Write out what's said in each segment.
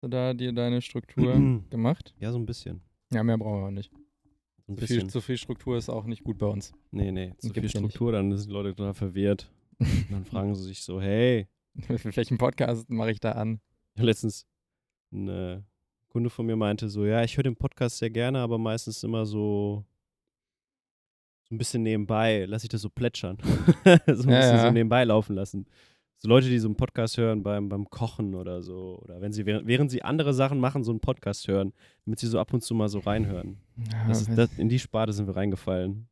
du da dir deine Struktur gemacht? Ja, so ein bisschen. Ja, mehr brauchen wir auch nicht. So ein Zu viel, bisschen. zu viel Struktur ist auch nicht gut bei uns. Nee, nee, zu viel. Struktur, dann sind die Leute total verwirrt. Und dann fragen sie sich so, hey, Welchen Podcast mache ich da an? letztens ein Kunde von mir meinte so, ja, ich höre den Podcast sehr gerne, aber meistens immer so so ein bisschen nebenbei, lasse ich das so plätschern. so ein Ja, bisschen ja. so nebenbei laufen lassen. So Leute, die so einen Podcast hören beim, beim Kochen oder so. Oder wenn sie, während, während sie andere Sachen machen, so einen Podcast hören, damit sie so ab und zu mal so reinhören. Das ist, das, in die Sparte sind wir reingefallen.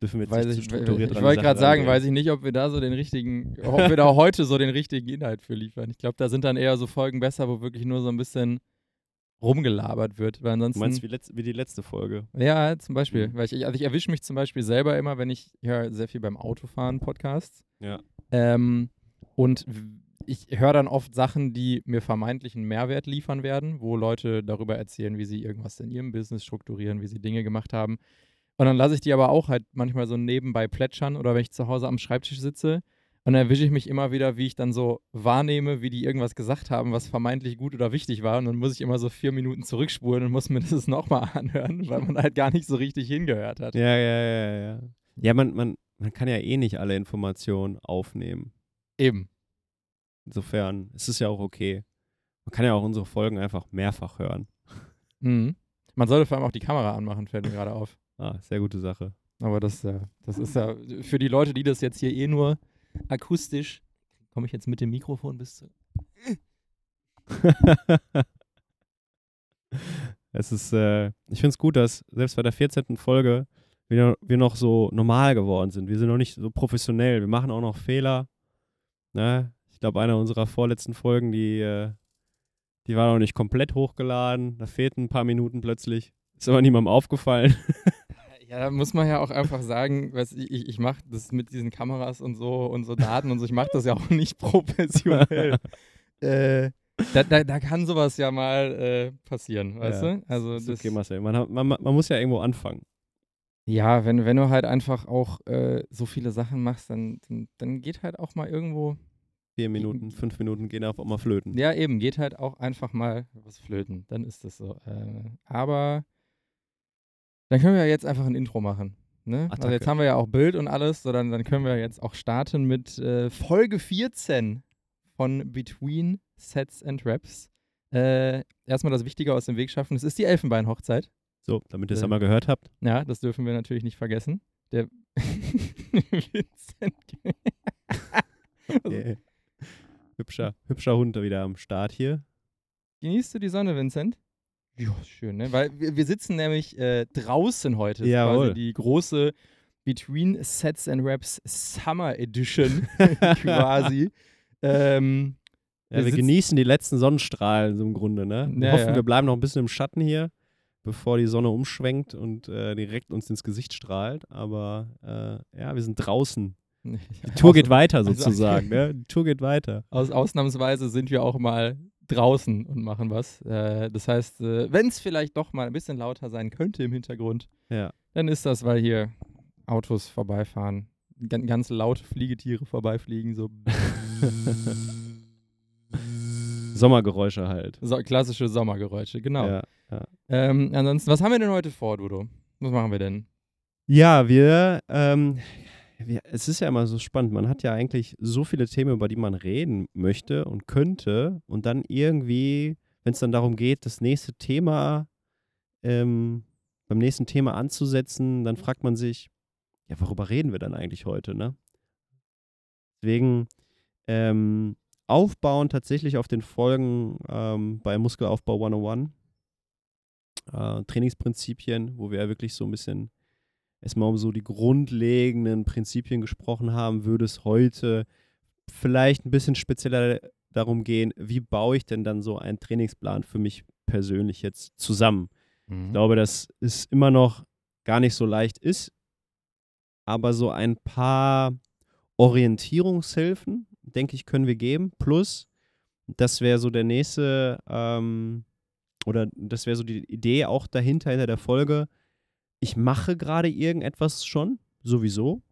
Dürfen wir jetzt weiß nicht ich strukturiert ich die wollte gerade sagen, weiß ich nicht, ob wir da so den richtigen, ob wir da heute so den richtigen Inhalt für liefern. Ich glaube, da sind dann eher so Folgen besser, wo wirklich nur so ein bisschen rumgelabert wird. Weil Du ansonsten. meinst wie, letz, wie die letzte Folge? Ja, zum Beispiel. Mhm. Weil ich, also ich erwische mich zum Beispiel selber immer, wenn ich höre sehr viel beim Autofahren Podcasts. Ja. Ähm, und ich höre dann oft Sachen, die mir vermeintlich einen Mehrwert liefern werden, wo Leute darüber erzählen, wie sie irgendwas in ihrem Business strukturieren, wie sie Dinge gemacht haben. Und dann lasse ich die aber auch halt manchmal so nebenbei plätschern oder wenn ich zu Hause am Schreibtisch sitze. Und dann erwische ich mich immer wieder, wie ich dann so wahrnehme, wie die irgendwas gesagt haben, was vermeintlich gut oder wichtig war. Und dann muss ich immer so vier Minuten zurückspulen und muss mir das nochmal anhören, weil man halt gar nicht so richtig hingehört hat. Ja, ja, ja, ja. Ja, man, man, man kann ja eh nicht alle Informationen aufnehmen. Eben. Insofern ist es ja auch okay. Man kann ja auch unsere Folgen einfach mehrfach hören. Mhm. Man sollte vor allem auch die Kamera anmachen, fällt mir gerade auf. Ah, sehr gute Sache. Aber das, ja, das ist ja für die Leute, die das jetzt hier eh nur akustisch. Komme ich jetzt mit dem Mikrofon bis zu. es ist, äh, ich finde es gut, dass selbst bei der 14. Folge wir, wir noch so normal geworden sind. Wir sind noch nicht so professionell. Wir machen auch noch Fehler. Ne? Ich glaube, einer unserer vorletzten Folgen, die, äh, die war noch nicht komplett hochgeladen. Da fehlten ein paar Minuten plötzlich. Ist aber niemandem aufgefallen. Ja, da muss man ja auch einfach sagen, was ich, ich, ich mache das mit diesen Kameras und so und so Daten und so, ich mache das ja auch nicht professionell. äh, da, da, da kann sowas ja mal äh, passieren, weißt Ja, du? Also das, okay, Marcel. Man, hat- man, man muss ja irgendwo anfangen. Ja, wenn, wenn du halt einfach auch äh, so viele Sachen machst, dann, dann, dann geht halt auch mal irgendwo, Vier Minuten, fünf Minuten gehen einfach mal flöten. ja eben, geht halt auch einfach mal was flöten. Dann ist das so. Äh, aber dann können wir ja jetzt einfach ein Intro machen. Ne? Also jetzt haben wir ja auch Bild und alles, so dann, dann können wir jetzt auch starten mit äh, Folge 14 von Between Sets and Raps. Äh, erstmal das Wichtige aus dem Weg schaffen. Es ist die Elfenbeinhochzeit. So, damit ihr es einmal gehört habt. Ja, das dürfen wir natürlich nicht vergessen. Der Vincent. Yeah. Hübscher, hübscher Hund wieder am Start hier. Genießt du die Sonne, Vincent? Ja, schön, ne? Weil wir, wir sitzen nämlich äh, draußen heute. Jawohl. quasi die große Between Sets and Raps Summer Edition quasi. Ähm, Ja, Wir wir genießen die letzten Sonnenstrahlen so im Grunde, ne? Wir Ja, hoffen, ja. wir bleiben noch ein bisschen im Schatten hier, bevor die Sonne umschwenkt und äh, direkt uns ins Gesicht strahlt. Aber äh, ja, wir sind draußen. Die Tour geht weiter also- sozusagen, ne? Die Tour geht weiter. Aus, ausnahmsweise sind wir auch mal draußen und machen was. Äh, das heißt, äh, wenn es vielleicht doch mal ein bisschen lauter sein könnte im Hintergrund, Ja. dann ist das, weil hier Autos vorbeifahren. Gan ganz laute Fliegetiere vorbeifliegen, so. Sommergeräusche halt. so klassische Sommergeräusche, genau. Ja. Ähm, ansonsten, was haben wir denn heute vor, Dudo? Was machen wir denn? Ja, wir, ähm, wir, es ist ja immer so spannend. Man hat ja eigentlich so viele Themen, über die man reden möchte und könnte. Und dann irgendwie, wenn es dann darum geht, das nächste Thema, ähm, beim nächsten Thema anzusetzen, dann fragt man sich, ja, worüber reden wir dann eigentlich heute, ne? Deswegen, ähm, aufbauen tatsächlich auf den Folgen ähm, bei Muskelaufbau 101, äh, Trainingsprinzipien, wo wir ja wirklich so ein bisschen erstmal um so die grundlegenden Prinzipien gesprochen haben, würde es heute vielleicht ein bisschen spezieller darum gehen, wie baue ich denn dann so einen Trainingsplan für mich persönlich jetzt zusammen. Ich glaube, dass es immer noch gar nicht so leicht ist, aber so ein paar Orientierungshilfen, denke ich, können wir geben. Plus, das wäre so der nächste, ähm, oder das wäre so die Idee auch dahinter, hinter der Folge. Ich mache gerade irgendetwas schon, sowieso.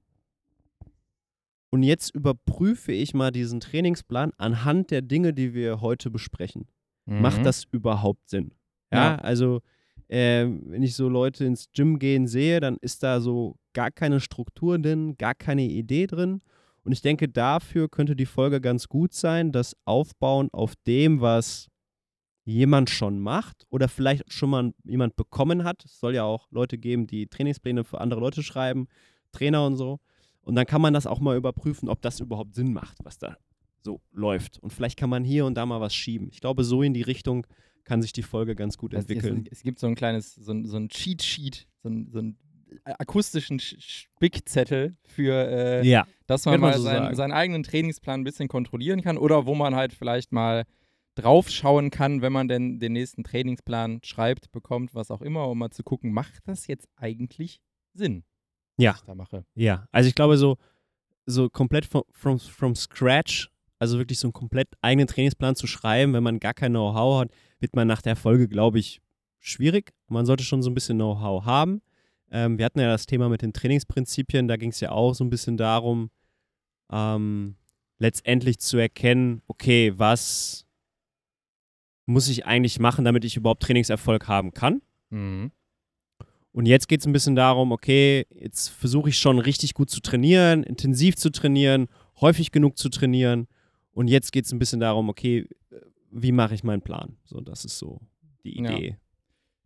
Und jetzt überprüfe ich mal diesen Trainingsplan anhand der Dinge, die wir heute besprechen. macht Mhm. das überhaupt Sinn? Ja, Ja. also äh, wenn ich so Leute ins Gym gehen sehe, dann ist da so gar keine Struktur drin, gar keine Idee drin. Und ich denke, dafür könnte die Folge ganz gut sein, das Aufbauen auf dem, was jemand schon macht oder vielleicht schon mal jemand bekommen hat. Es soll ja auch Leute geben, die Trainingspläne für andere Leute schreiben, Trainer und so. Und dann kann man das auch mal überprüfen, ob das überhaupt Sinn macht, was da so läuft. Und vielleicht kann man hier und da mal was schieben. Ich glaube, so in die Richtung kann sich die Folge ganz gut entwickeln. Es, es gibt so ein kleines, so ein, so ein Cheat-Sheet, so ein, so ein akustischen Sch- Spickzettel für, äh, ja, dass man mal so seinen, seinen eigenen Trainingsplan ein bisschen kontrollieren kann oder wo man halt vielleicht mal draufschauen kann, wenn man denn den nächsten Trainingsplan schreibt, bekommt, was auch immer, um mal zu gucken, macht das jetzt eigentlich Sinn, Ja. was ich da mache. ja. Also ich glaube, so, so komplett from, from, from scratch, also wirklich so einen komplett eigenen Trainingsplan zu schreiben, wenn man gar kein Know-how hat, wird man nach der Folge, glaube ich, schwierig. Man sollte schon so ein bisschen Know-how haben. Ähm, wir hatten ja das Thema mit den Trainingsprinzipien, da ging es ja auch so ein bisschen darum, ähm, letztendlich zu erkennen, okay, was muss ich eigentlich machen, damit ich überhaupt Trainingserfolg haben kann. Mhm. Und jetzt geht es ein bisschen darum, okay, jetzt versuche ich schon richtig gut zu trainieren, intensiv zu trainieren, häufig genug zu trainieren. Und jetzt geht es ein bisschen darum, okay, wie mache ich meinen Plan? So, das ist so die Ja.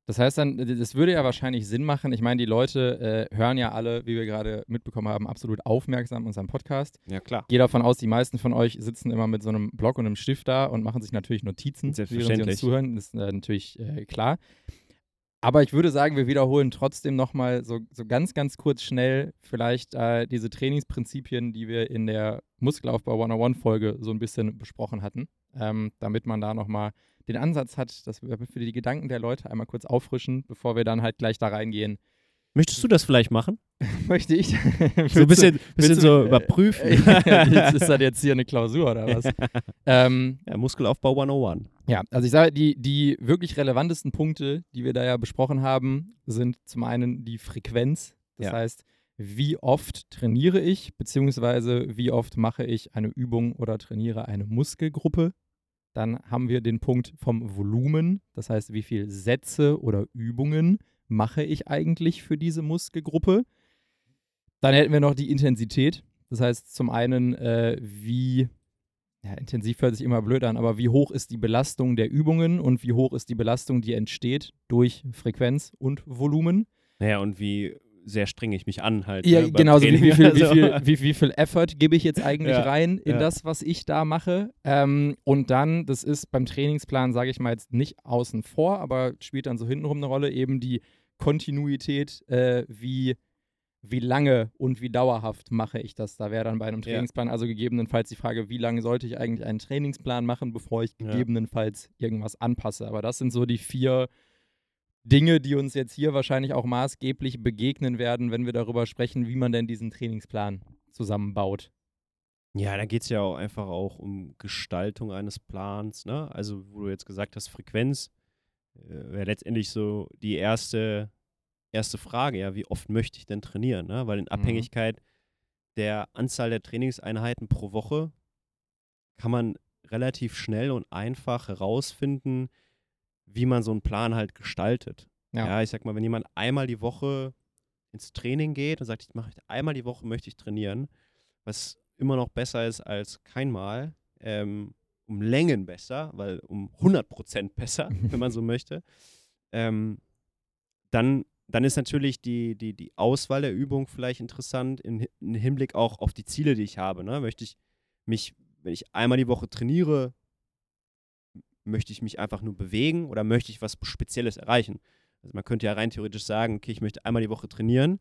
Das heißt dann, das würde ja wahrscheinlich Sinn machen. Ich meine, die Leute äh, hören ja alle, wie wir gerade mitbekommen haben, absolut aufmerksam unseren Podcast. Ja, klar. gehe davon aus, die meisten von euch sitzen immer mit so einem Block und einem Stift da und machen sich natürlich Notizen, während sie uns zuhören. Das ist äh, natürlich äh, klar. Aber ich würde sagen, wir wiederholen trotzdem nochmal so, so ganz, ganz kurz schnell vielleicht äh, diese Trainingsprinzipien, die wir in der Muskelaufbau 101-Folge so ein bisschen besprochen hatten, ähm, damit man da nochmal den Ansatz hat, dass wir für die Gedanken der Leute einmal kurz auffrischen, bevor wir dann halt gleich da reingehen. Möchtest du das vielleicht machen? Möchte ich? So ein bisschen, bisschen so äh, überprüfen. jetzt ist das jetzt hier eine Klausur oder was? ähm, ja, Muskelaufbau 101. ja, also ich sage, die, die wirklich relevantesten Punkte, die wir da ja besprochen haben, sind zum einen die Frequenz. Das Ja. heißt, wie oft trainiere ich, beziehungsweise wie oft mache ich eine Übung oder trainiere eine Muskelgruppe. Dann haben wir den Punkt vom Volumen, das heißt, wie viele Sätze oder Übungen mache ich eigentlich für diese Muskelgruppe. Dann hätten wir noch die Intensität. Das heißt, zum einen, äh, wie, ja, intensiv hört sich immer blöd an, aber wie hoch ist die Belastung der Übungen und wie hoch ist die Belastung, die entsteht durch Frequenz und Volumen. Naja, und wie sehr strenge ich mich an halt. Ja, ne, beim genauso wie, viel, wie, Also, viel, wie, wie viel Effort gebe ich jetzt eigentlich Ja, rein in ja. das, was ich da mache. Ähm, und dann, das ist beim Trainingsplan, sage ich mal jetzt nicht außen vor, aber spielt dann so hintenrum eine Rolle, eben die Kontinuität, äh, wie, wie lange und wie dauerhaft mache ich das. Da wäre dann bei einem Ja. Trainingsplan also gegebenenfalls die Frage, wie lange sollte ich eigentlich einen Trainingsplan machen, bevor ich Ja. gegebenenfalls irgendwas anpasse. Aber das sind so die vier Dinge, die uns jetzt hier wahrscheinlich auch maßgeblich begegnen werden, wenn wir darüber sprechen, wie man denn diesen Trainingsplan zusammenbaut. Ja, da geht es ja auch einfach auch um Gestaltung eines Plans, ne? Also, wo du jetzt gesagt hast, Frequenz, äh, wäre letztendlich so die erste, erste Frage, ja, wie oft möchte ich denn trainieren, ne? Weil in Abhängigkeit der Anzahl der Trainingseinheiten pro Woche kann man relativ schnell und einfach herausfinden, wie man so einen Plan halt gestaltet. Ja. Ja, ich sag mal, wenn jemand einmal die Woche ins Training geht und sagt, ich mache einmal die Woche möchte ich trainieren, was immer noch besser ist als keinmal, ähm, um Längen besser, weil um 100% besser, wenn man so möchte, ähm, dann, dann ist natürlich die, die, die Auswahl der Übung vielleicht interessant im, im Hinblick auch auf die Ziele, die ich habe. Ne? Möchte ich mich, wenn ich einmal die Woche trainiere, möchte ich mich einfach nur bewegen oder möchte ich was Spezielles erreichen? Also man könnte ja rein theoretisch sagen, okay, ich möchte einmal die Woche trainieren,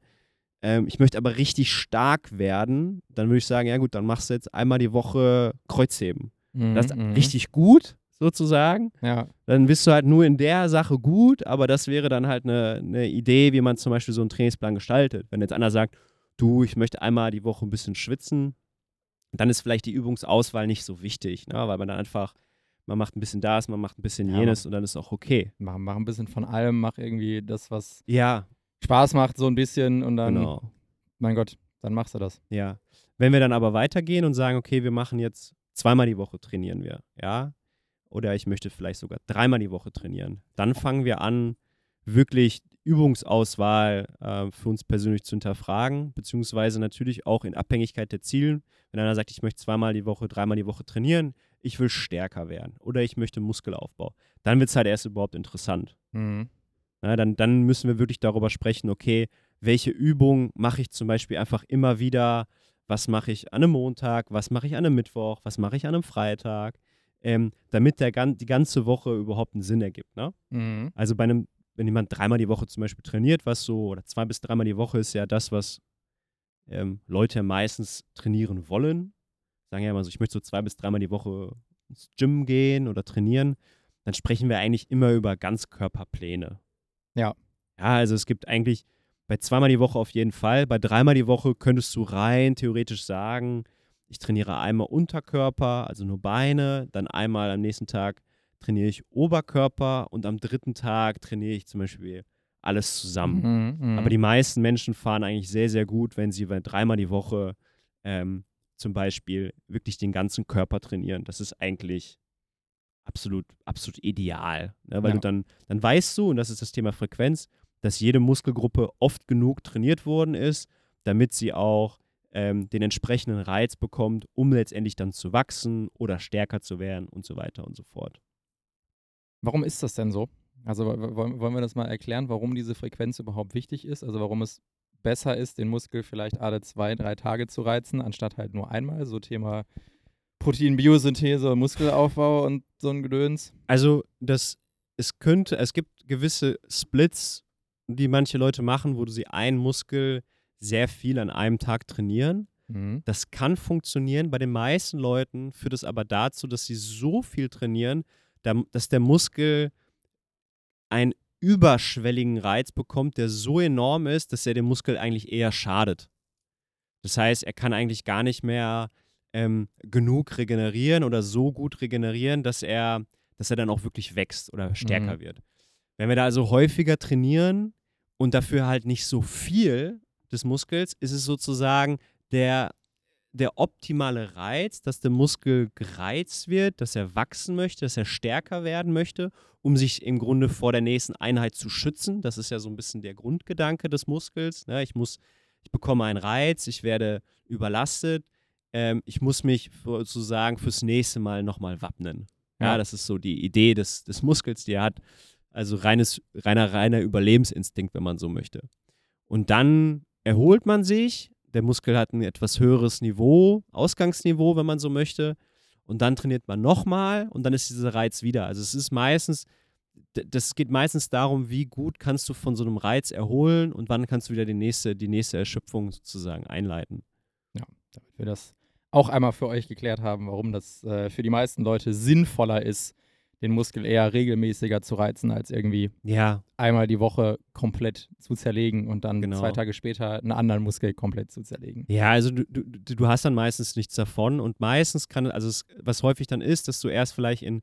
ähm, ich möchte aber richtig stark werden, dann würde ich sagen, ja gut, dann machst du jetzt einmal die Woche Kreuzheben. Das ist Mhm, mhm. richtig gut, sozusagen. Ja, Dann bist du halt nur in der Sache gut, aber das wäre dann halt eine, eine Idee, wie man zum Beispiel so einen Trainingsplan gestaltet. Wenn jetzt einer sagt, du, ich möchte einmal die Woche ein bisschen schwitzen, dann ist vielleicht die Übungsauswahl nicht so wichtig, ne? weil man dann einfach, man macht ein bisschen das, man macht ein bisschen Ja, jenes und dann ist auch okay. mach, mach ein bisschen von allem, mach irgendwie das, was Ja, Spaß macht, so ein bisschen und dann, genau. mein Gott, dann machst du das. Ja. Wenn wir dann aber weitergehen und sagen, okay, wir machen jetzt zweimal die Woche trainieren wir, ja, oder ich möchte vielleicht sogar dreimal die Woche trainieren. Dann fangen wir an, wirklich Übungsauswahl äh, für uns persönlich zu hinterfragen, beziehungsweise natürlich auch in Abhängigkeit der Ziele. Wenn einer sagt, ich möchte zweimal die Woche, dreimal die Woche trainieren, ich will stärker werden oder ich möchte Muskelaufbau, dann wird es halt erst überhaupt interessant. Mhm. Na, dann, dann müssen wir wirklich darüber sprechen, okay, welche Übung mache ich zum Beispiel einfach immer wieder, was mache ich an einem Montag, was mache ich an einem Mittwoch, was mache ich an einem Freitag, ähm, damit der, die ganze Woche überhaupt einen Sinn ergibt. Ne? Mhm. Also bei einem wenn jemand dreimal die Woche zum Beispiel trainiert, was so, oder zwei bis dreimal die Woche ist ja das, was ähm, Leute meistens trainieren wollen. Sagen ja immer so, ich möchte so zwei bis dreimal die Woche ins Gym gehen oder trainieren. Dann sprechen wir eigentlich immer über Ganzkörperpläne. Ja. Ja, also es gibt eigentlich bei zweimal die Woche auf jeden Fall. Bei dreimal die Woche könntest du rein theoretisch sagen, ich trainiere einmal Unterkörper, also nur Beine, dann einmal am nächsten Tag trainiere ich Oberkörper und am dritten Tag trainiere ich zum Beispiel alles zusammen. Mhm, mh. Aber die meisten Menschen fahren eigentlich sehr, sehr gut, wenn sie dreimal die Woche ähm, zum Beispiel wirklich den ganzen Körper trainieren. Das ist eigentlich absolut, absolut ideal. Ne? Weil Ja. du dann, dann weißt du, und das ist das Thema Frequenz, dass jede Muskelgruppe oft genug trainiert worden ist, damit sie auch ähm, den entsprechenden Reiz bekommt, um letztendlich dann zu wachsen oder stärker zu werden und so weiter und so fort. Warum ist das denn so? Also wollen wir das mal erklären, warum diese Frequenz überhaupt wichtig ist? Also warum es besser ist, den Muskel vielleicht alle zwei, drei Tage zu reizen, anstatt halt nur einmal. So Thema Proteinbiosynthese, Muskelaufbau und so ein Gedöns. Also, das, es könnte, es gibt gewisse Splits, die manche Leute machen, wo sie einen Muskel sehr viel an einem Tag trainieren. Mhm. Das kann funktionieren. Bei den meisten Leuten führt es aber dazu, dass sie so viel trainieren, da- dass der Muskel einen überschwelligen Reiz bekommt, der so enorm ist, dass er dem Muskel eigentlich eher schadet. Das heißt, er kann eigentlich gar nicht mehr ähm, genug regenerieren oder so gut regenerieren, dass er, dass er dann auch wirklich wächst oder stärker Mhm. wird. Wenn wir da also häufiger trainieren und dafür halt nicht so viel des Muskels, ist es sozusagen der, der optimale Reiz, dass der Muskel gereizt wird, dass er wachsen möchte, dass er stärker werden möchte, um sich im Grunde vor der nächsten Einheit zu schützen. Das ist ja so ein bisschen der Grundgedanke des Muskels. Ne? Ich muss, ich bekomme einen Reiz, ich werde überlastet, ähm, ich muss mich sozusagen fürs nächste Mal nochmal wappnen. Ja. Ja. das ist so die Idee des, des Muskels, die er hat. Also reines, reiner, reiner Überlebensinstinkt, wenn man so möchte. Und dann erholt man sich. Der Muskel hat ein etwas höheres Niveau, Ausgangsniveau, wenn man so möchte. Und dann trainiert man nochmal und dann ist dieser Reiz wieder. Also es ist meistens, das geht meistens darum, wie gut kannst du von so einem Reiz erholen und wann kannst du wieder die nächste, die nächste Erschöpfung sozusagen einleiten. Damit wir das auch einmal für euch geklärt haben, warum das äh, für die meisten Leute sinnvoller ist, den Muskel eher regelmäßiger zu reizen, als irgendwie Ja, einmal die Woche komplett zu zerlegen und dann Genau. zwei Tage später einen anderen Muskel komplett zu zerlegen. Ja, also du, du, du hast dann meistens nichts davon und meistens kann, also es, was häufig dann ist, dass du erst vielleicht in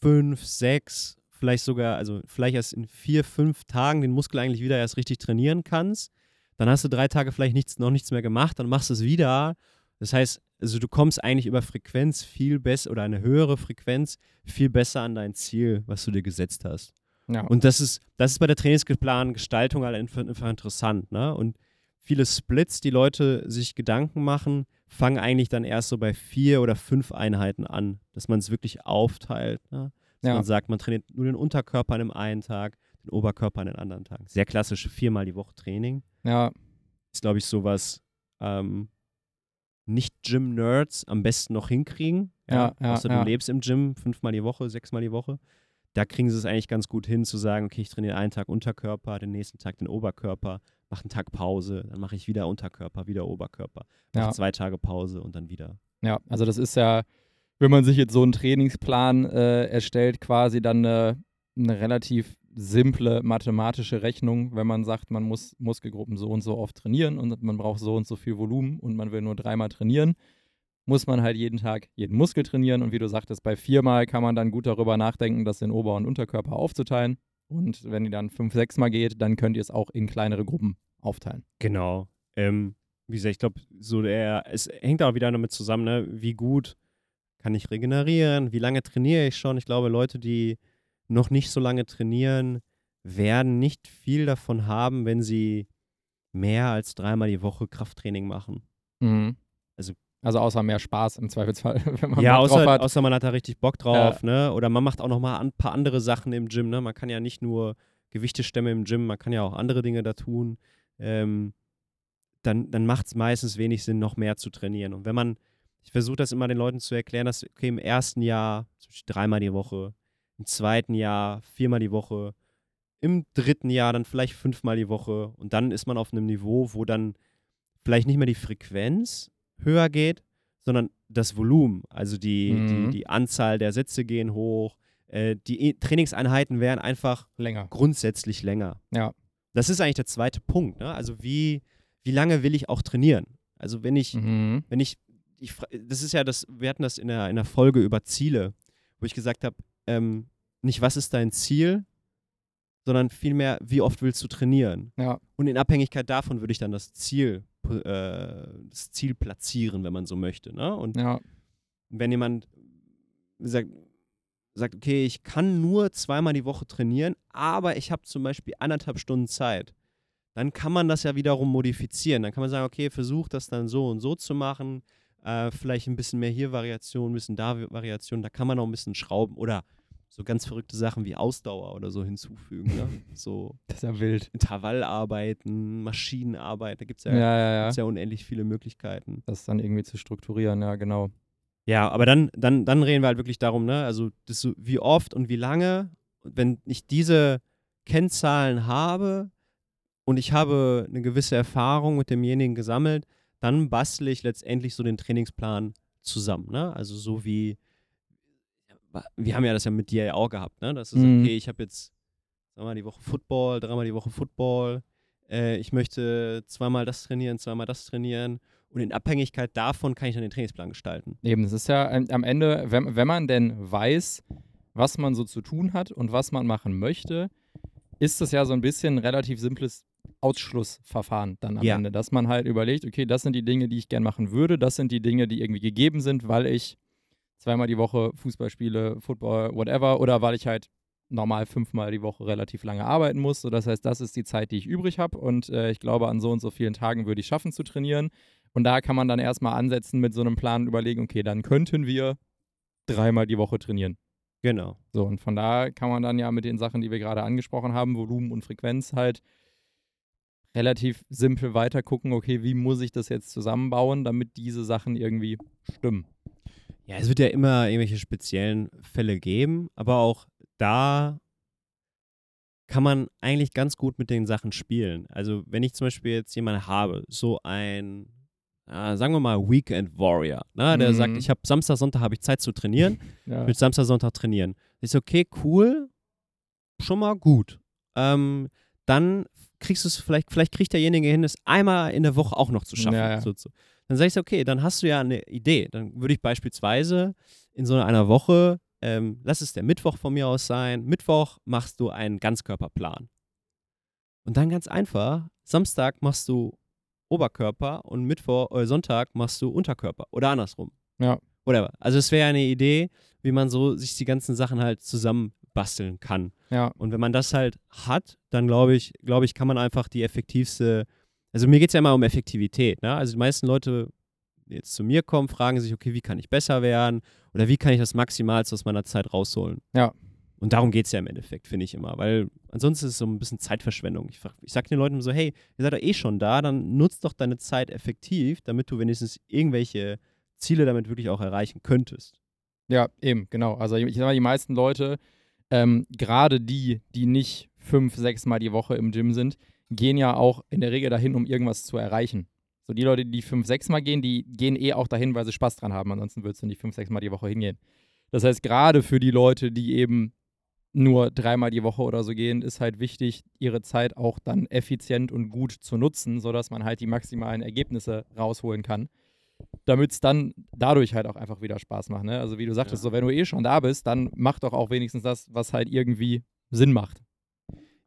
fünf, sechs, vielleicht sogar, also vielleicht erst in vier, fünf Tagen den Muskel eigentlich wieder erst richtig trainieren kannst. Dann hast du drei Tage vielleicht nichts, noch nichts mehr gemacht, dann machst du es wieder. Das heißt, also du kommst eigentlich über Frequenz viel besser oder eine höhere Frequenz viel besser an dein Ziel, was du dir gesetzt hast. Ja. Und das ist, das ist bei der Trainingsplan-Gestaltung halt einfach, interessant, ne? Und viele Splits, die Leute sich Gedanken machen, fangen eigentlich dann erst so bei vier oder fünf Einheiten an, dass man es wirklich aufteilt, ne? Dass Ja. man sagt, man trainiert nur den Unterkörper an einem einen Tag, den Oberkörper an den anderen Tagen. Sehr klassisch, viermal die Woche Training. ja, Ist, glaube ich, sowas, ähm, nicht Gym-Nerds am besten noch hinkriegen. Ja, ja, Außer ja. du lebst im Gym fünfmal die Woche, sechsmal die Woche. Da kriegen sie es eigentlich ganz gut hin, zu sagen, okay, ich trainiere einen Tag Unterkörper, den nächsten Tag den Oberkörper, mache einen Tag Pause, dann mache ich wieder Unterkörper, wieder Oberkörper, mache zwei Tage Pause und dann wieder. Ja, also das ist ja, wenn man sich jetzt so einen Trainingsplan äh, erstellt, quasi dann eine, eine relativ simple mathematische Rechnung, wenn man sagt, man muss Muskelgruppen so und so oft trainieren und man braucht so und so viel Volumen und man will nur dreimal trainieren, muss man halt jeden Tag jeden Muskel trainieren und wie du sagtest, bei viermal kann man dann gut darüber nachdenken, das in Ober- und Unterkörper aufzuteilen und wenn ihr dann fünf, sechs Mal geht, dann könnt ihr es auch in kleinere Gruppen aufteilen. Genau. Ähm, wie gesagt, ich glaube, so der, es hängt auch wieder damit zusammen, ne, wie gut kann ich regenerieren, wie lange trainiere ich schon. Ich glaube, Leute, die noch nicht so lange trainieren, werden nicht viel davon haben, wenn sie mehr als dreimal die Woche Krafttraining machen. Mhm. Also- also außer mehr Spaß im Zweifelsfall, wenn man ja, Bock drauf außer, hat. außer man hat da richtig Bock drauf, ne? Oder man macht auch noch mal ein paar andere Sachen im Gym, ne? Man kann ja nicht nur Gewichte stemmen im Gym, man kann ja auch andere Dinge da tun. Ähm, dann dann macht es meistens wenig Sinn, noch mehr zu trainieren. Und wenn man, ich versuche das immer den Leuten zu erklären, dass, okay, im ersten Jahr zum Beispiel dreimal die Woche, im zweiten Jahr viermal die Woche, im dritten Jahr dann vielleicht fünfmal die Woche und dann ist man auf einem Niveau, wo dann vielleicht nicht mehr die Frequenz höher geht, sondern das Volumen, also die, Mhm. die, die Anzahl der Sätze gehen hoch, äh, die E- Trainingseinheiten werden einfach Länger. grundsätzlich länger. Ja. Das ist eigentlich der zweite Punkt. Ne? Also wie, wie lange will ich auch trainieren? Also wenn ich, Mhm. wenn ich, ich, das ist ja das, wir hatten das in der, in der Folge über Ziele, wo ich gesagt habe, ähm, nicht was ist dein Ziel, sondern vielmehr, wie oft willst du trainieren? Ja. Und in Abhängigkeit davon würde ich dann das Ziel, äh, das Ziel platzieren, wenn man so möchte. Ne? Und Ja. wenn jemand sagt, sagt, okay, ich kann nur zweimal die Woche trainieren, aber ich habe zum Beispiel anderthalb Stunden Zeit, dann kann man das ja wiederum modifizieren. Dann kann man sagen, okay, versuch das dann so und so zu machen, äh, vielleicht ein bisschen mehr hier Variation, ein bisschen da Variation, da kann man auch ein bisschen schrauben oder so ganz verrückte Sachen wie Ausdauer oder so hinzufügen. Ne? So Das ist ja wild. Intervallarbeiten, Maschinenarbeit, da gibt es ja, Ja, ja, ja. unendlich viele Möglichkeiten. Das dann irgendwie zu strukturieren, ja, genau. Ja, aber dann, dann, dann reden wir halt wirklich darum, ne? Also das wie oft und wie lange. Und wenn ich diese Kennzahlen habe und ich habe eine gewisse Erfahrung mit demjenigen gesammelt, dann bastle ich letztendlich so den Trainingsplan zusammen, ne? Also so wie, wir haben ja das ja mit dir ja auch gehabt, ne? Das ist Mhm. okay, ich habe jetzt zweimal die Woche Football, dreimal die Woche Football, äh, ich möchte zweimal das trainieren, zweimal das trainieren und in Abhängigkeit davon kann ich dann den Trainingsplan gestalten. Eben, es ist ja ähm, am Ende, wenn, wenn man denn weiß, was man so zu tun hat und was man machen möchte, ist das ja so ein bisschen ein relativ simples Ausschlussverfahren dann am Ja. Ende, dass man halt überlegt, okay, das sind die Dinge, die ich gern machen würde, das sind die Dinge, die irgendwie gegeben sind, weil ich zweimal die Woche Fußball spiele, Football, whatever, oder weil ich halt normal fünfmal die Woche relativ lange arbeiten muss. So, das heißt, das ist die Zeit, die ich übrig habe und äh, ich glaube, an so und so vielen Tagen würde ich schaffen zu trainieren. Und da kann man dann erstmal ansetzen mit so einem Plan und überlegen, okay, dann könnten wir dreimal die Woche trainieren. Genau. So, und von da kann man dann ja mit den Sachen, die wir gerade angesprochen haben, Volumen und Frequenz halt relativ simpel weiter gucken, okay, wie muss ich das jetzt zusammenbauen, damit diese Sachen irgendwie stimmen. Ja, es wird ja immer irgendwelche speziellen Fälle geben, aber auch da kann man eigentlich ganz gut mit den Sachen spielen. Also wenn ich zum Beispiel jetzt jemanden habe, so ein, äh, sagen wir mal, Weekend Warrior, ne, der Mhm. sagt, ich habe Samstag, Sonntag habe ich Zeit zu trainieren, Ja, ich will Samstag, Sonntag trainieren. Ist okay, cool, schon mal gut. Ähm, dann kriegst du es vielleicht, vielleicht kriegt derjenige hin, es einmal in der Woche auch noch zu schaffen. Ja, ja. So, so. Dann sag ich, okay, dann hast du ja eine Idee. Dann würde ich beispielsweise in so einer Woche, ähm, lass es der Mittwoch von mir aus sein, Mittwoch machst du einen Ganzkörperplan. Und dann ganz einfach, Samstag machst du Oberkörper und Mittwoch, äh, Sonntag machst du Unterkörper oder andersrum. Ja. Whatever. Also es wäre eine Idee, wie man so sich die ganzen Sachen halt zusammenbasteln kann. ja, Und wenn man das halt hat, dann glaube ich, glaube ich, kann man einfach die effektivste, also mir geht es ja immer um Effektivität, ne? Also die meisten Leute, die jetzt zu mir kommen, fragen sich, okay, wie kann ich besser werden oder wie kann ich das Maximalste aus meiner Zeit rausholen? Ja. Und darum geht es ja im Endeffekt, finde ich immer, weil ansonsten ist es so ein bisschen Zeitverschwendung. Ich, ich sage den Leuten so, hey, ihr seid doch eh schon da, dann nutzt doch deine Zeit effektiv, damit du wenigstens irgendwelche Ziele damit wirklich auch erreichen könntest. Ja, eben, genau. Also ich sag mal, die meisten Leute, ähm, gerade die, die nicht fünf, sechs Mal die Woche im Gym sind, gehen ja auch in der Regel dahin, um irgendwas zu erreichen. So die Leute, die fünf, sechs Mal gehen, die gehen eh auch dahin, weil sie Spaß dran haben. Ansonsten würdest du nicht fünf, sechs Mal die Woche hingehen. Das heißt, gerade für die Leute, die eben nur dreimal die Woche oder so gehen, ist halt wichtig, ihre Zeit auch dann effizient und gut zu nutzen, sodass man halt die maximalen Ergebnisse rausholen kann damit es dann dadurch halt auch einfach wieder Spaß macht. Ne? Also wie du sagtest, Ja. so wenn du eh schon da bist, dann mach doch auch wenigstens das, was halt irgendwie Sinn macht.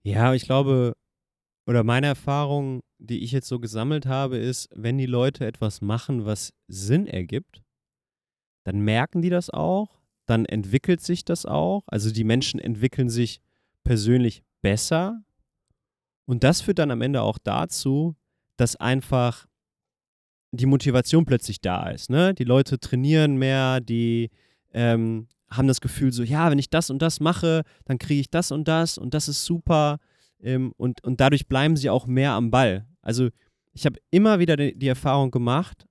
Ja, ich glaube, oder meine Erfahrung, die ich jetzt so gesammelt habe, ist, wenn die Leute etwas machen, was Sinn ergibt, dann merken die das auch, dann entwickelt sich das auch. Also die Menschen entwickeln sich persönlich besser. Und das führt dann am Ende auch dazu, dass einfach die Motivation plötzlich da ist. Ne? Die Leute trainieren mehr, die ähm, haben das Gefühl so, ja, wenn ich das und das mache, dann kriege ich das und das und das ist super. Ähm, und, und dadurch bleiben sie auch mehr am Ball. Also ich habe immer wieder die, die Erfahrung gemacht,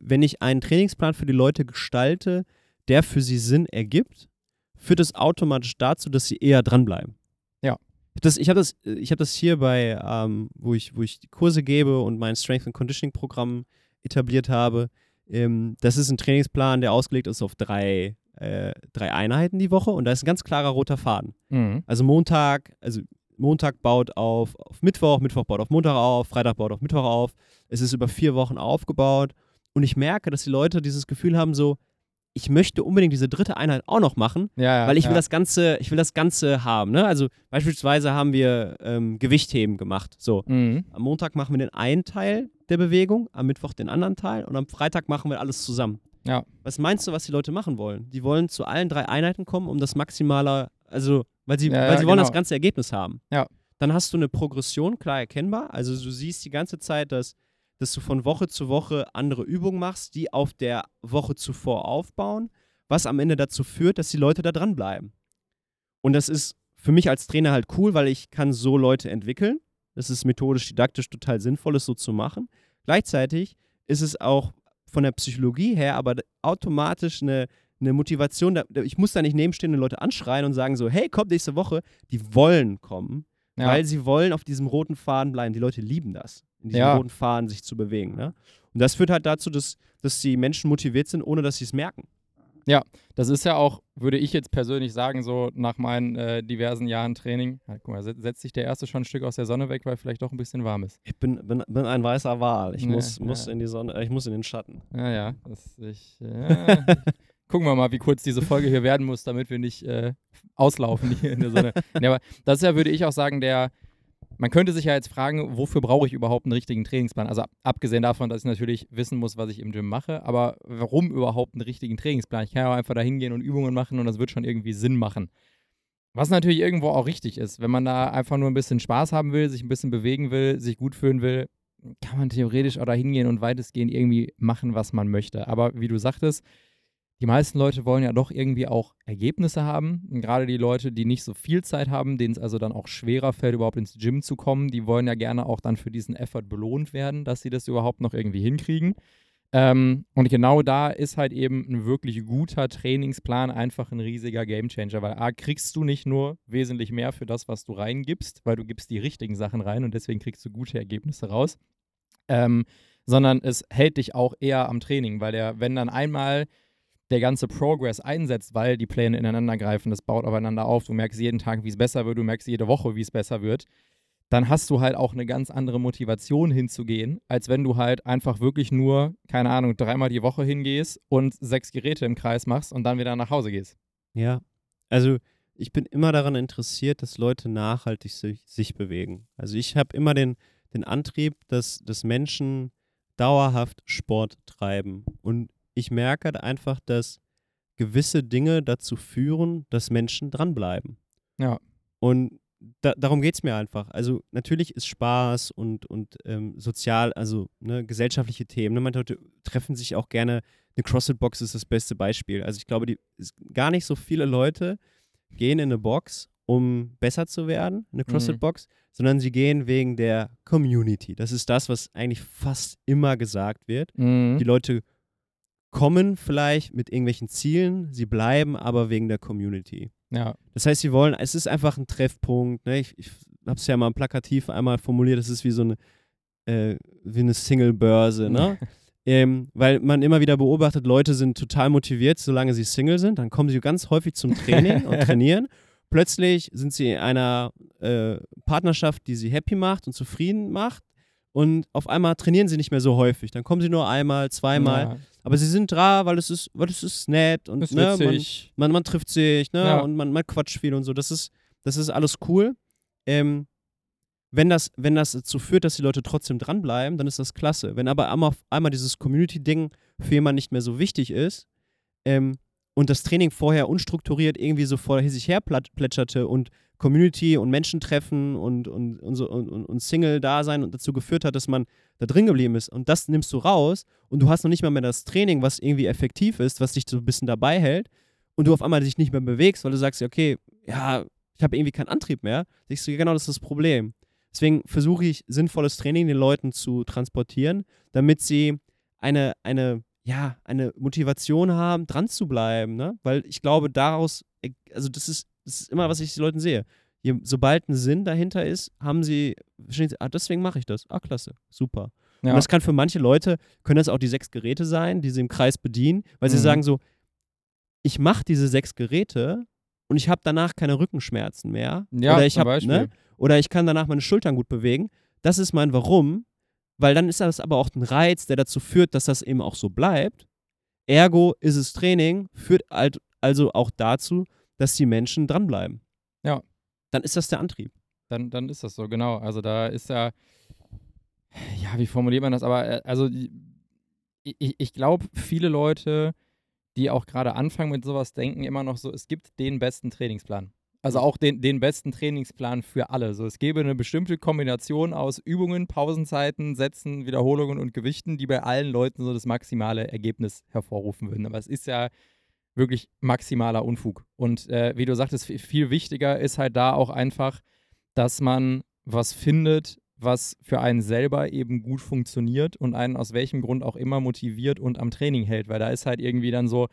wenn ich einen Trainingsplan für die Leute gestalte, der für sie Sinn ergibt, führt es automatisch dazu, dass sie eher dranbleiben. Ja. Das, ich habe das, hab das hier bei, ähm, wo, ich, wo ich Kurse gebe und mein Strength and Conditioning Programm etabliert habe. Ähm, das ist ein Trainingsplan, der ausgelegt ist auf drei, äh, drei Einheiten die Woche und da ist ein ganz klarer roter Faden. Mhm. Also Montag, also Montag baut auf, auf Mittwoch, Mittwoch baut auf Montag auf, Freitag baut auf Mittwoch auf. Es ist über vier Wochen aufgebaut und ich merke, dass die Leute dieses Gefühl haben, so, ich möchte unbedingt diese dritte Einheit auch noch machen, Ja, ja, weil ich will ja. das Ganze, ich will das Ganze haben. Ne? Also beispielsweise haben wir ähm, Gewichtheben gemacht. So, Mhm. am Montag machen wir den einen Teil der Bewegung, am Mittwoch den anderen Teil und am Freitag machen wir alles zusammen. Was meinst du, was die Leute machen wollen? Die wollen zu allen drei Einheiten kommen, um das maximale, also weil sie, weil sie wollen genau. das ganze Ergebnis haben. Dann hast du eine Progression, klar erkennbar. Also du siehst die ganze Zeit, dass, dass du von Woche zu Woche andere Übungen machst, die auf der Woche zuvor aufbauen, was am Ende dazu führt, dass die Leute da dranbleiben. Und das ist für mich als Trainer halt cool, weil ich kann so Leute entwickeln. Das ist methodisch, didaktisch total sinnvoll, es so zu machen. Gleichzeitig ist es auch von der Psychologie her aber automatisch eine, eine Motivation. Da, ich muss da nicht nebenstehende Leute anschreien und sagen so, hey, kommt nächste Woche. Die wollen kommen, Ja. weil sie wollen auf diesem roten Faden bleiben. Die Leute lieben das, in diesem Ja. roten Faden sich zu bewegen. Ne? Und das führt halt dazu, dass, dass die Menschen motiviert sind, ohne dass sie es merken. Das ist ja auch, würde ich jetzt persönlich sagen, so nach meinen äh, diversen Jahren Training. Ja, guck mal, set- setzt sich der erste schon ein Stück aus der Sonne weg, weil vielleicht doch ein bisschen warm ist. Ich bin, bin, bin ein weißer Wal. Ich Nee, muss, ja. muss in die Sonne, äh, ich muss in den Schatten. Ja, ja. Das, ich, ja. Gucken wir mal, wie kurz diese Folge hier werden muss, damit wir nicht äh, auslaufen hier in der Sonne. nee, aber das ist ja, würde ich auch sagen, der. Man könnte sich ja jetzt fragen, wofür brauche ich überhaupt einen richtigen Trainingsplan? Also ab- abgesehen davon, dass ich natürlich wissen muss, was ich im Gym mache, aber warum überhaupt einen richtigen Trainingsplan? Ich kann ja auch einfach da hingehen und Übungen machen und das wird schon irgendwie Sinn machen. Was natürlich irgendwo auch richtig ist, wenn man da einfach nur ein bisschen Spaß haben will, sich ein bisschen bewegen will, sich gut fühlen will, kann man theoretisch auch da hingehen und weitestgehend irgendwie machen, was man möchte. Aber wie du sagtest, die meisten Leute wollen ja doch irgendwie auch Ergebnisse haben. Und gerade die Leute, die nicht so viel Zeit haben, denen es also dann auch schwerer fällt, überhaupt ins Gym zu kommen, die wollen ja gerne auch dann für diesen Effort belohnt werden, dass sie das überhaupt noch irgendwie hinkriegen. Ähm, und genau da ist halt eben ein wirklich guter Trainingsplan einfach ein riesiger Gamechanger, weil A, kriegst du nicht nur wesentlich mehr für das, was du reingibst, weil du gibst die richtigen Sachen rein und deswegen kriegst du gute Ergebnisse raus, ähm, sondern es hält dich auch eher am Training, weil der, wenn dann einmal der ganze Progress einsetzt, weil die Pläne ineinander greifen, das baut aufeinander auf, du merkst jeden Tag, wie es besser wird, du merkst jede Woche, wie es besser wird, dann hast du halt auch eine ganz andere Motivation hinzugehen, als wenn du halt einfach wirklich nur, keine Ahnung, dreimal die Woche hingehst und sechs Geräte im Kreis machst und dann wieder nach Hause gehst. Ja, also ich bin immer daran interessiert, dass Leute nachhaltig sich, sich bewegen. Also ich habe immer den, den Antrieb, dass, dass Menschen dauerhaft Sport treiben. Und ich merke halt einfach, dass gewisse Dinge dazu führen, dass Menschen dranbleiben. Ja. Und da, darum geht es mir einfach. Also natürlich ist Spaß und, und ähm, sozial, also ne, gesellschaftliche Themen. Ne? Manche Leute treffen sich auch gerne. Eine CrossFit-Box ist das beste Beispiel. Also ich glaube, die, gar nicht so viele Leute gehen in eine Box, um besser zu werden, eine CrossFit-Box, sondern sie gehen wegen der Community. Das ist das, was eigentlich fast immer gesagt wird. Mhm. Die Leute kommen vielleicht mit irgendwelchen Zielen, sie bleiben aber wegen der Community. Ja, Das heißt, sie wollen, es ist einfach ein Treffpunkt. Ne? Ich, ich habe es ja mal plakativ einmal formuliert, es ist wie so eine, äh, wie eine Single-Börse. Ne? ähm, weil man immer wieder beobachtet, Leute sind total motiviert, solange sie Single sind. Dann kommen sie ganz häufig zum Training und trainieren. Plötzlich sind sie in einer äh, Partnerschaft, die sie happy macht und zufrieden macht. Und auf einmal trainieren sie nicht mehr so häufig. Dann kommen sie nur einmal, zweimal. Ja, Aber sie sind da, weil es ist, weil es ist nett und ist ne, man, man, man trifft sich, ne? Ja. Und man, man quatscht viel und so. Das ist, das ist alles cool. Ähm, wenn das, wenn das dazu führt, dass die Leute trotzdem dranbleiben, dann ist das klasse. Wenn aber einmal, einmal dieses Community-Ding für jemanden nicht mehr so wichtig ist, ähm, und das Training vorher unstrukturiert irgendwie so vor sich her plätscherte und Community und Menschen treffen und, und, und, so, und, und Single-Dasein und dazu geführt hat, dass man da drin geblieben ist. Und das nimmst du raus und du hast noch nicht mal mehr das Training, was irgendwie effektiv ist, was dich so ein bisschen dabei hält und du auf einmal dich nicht mehr bewegst, weil du sagst, okay, ja, ich habe irgendwie keinen Antrieb mehr. Siehst du, genau das ist das Problem. Deswegen versuche ich, sinnvolles Training den Leuten zu transportieren, damit sie eine, eine, ja, eine Motivation haben, dran zu bleiben. Ne? Weil ich glaube, daraus, also das ist das ist immer, was ich den Leuten sehe. Je, sobald ein Sinn dahinter ist, haben sie, ah, deswegen mache ich das. Ah, klasse, super. Ja. Und das kann für manche Leute, können das auch die sechs Geräte sein, die sie im Kreis bedienen, weil mhm. sie sagen so, ich mache diese sechs Geräte und ich habe danach keine Rückenschmerzen mehr. Ja, oder ich habe, ne, oder ich kann danach meine Schultern gut bewegen. Das ist mein Warum, weil dann ist das aber auch ein Reiz, der dazu führt, dass das eben auch so bleibt. Ergo ist es Training, führt also auch dazu, dass die Menschen dranbleiben. Ja. Dann ist das der Antrieb. Dann, dann ist das so, genau. Also da ist ja, ja, wie formuliert man das? Aber äh, also ich, ich glaube, viele Leute, die auch gerade anfangen mit sowas, denken immer noch so, es gibt den besten Trainingsplan. Also auch den, den besten Trainingsplan für alle. So, es gäbe eine bestimmte Kombination aus Übungen, Pausenzeiten, Sätzen, Wiederholungen und Gewichten, die bei allen Leuten so das maximale Ergebnis hervorrufen würden. Aber es ist ja wirklich maximaler Unfug. Und äh, wie du sagtest, viel wichtiger ist halt da auch einfach, dass man was findet, was für einen selber eben gut funktioniert und einen aus welchem Grund auch immer motiviert und am Training hält, weil da ist halt irgendwie dann so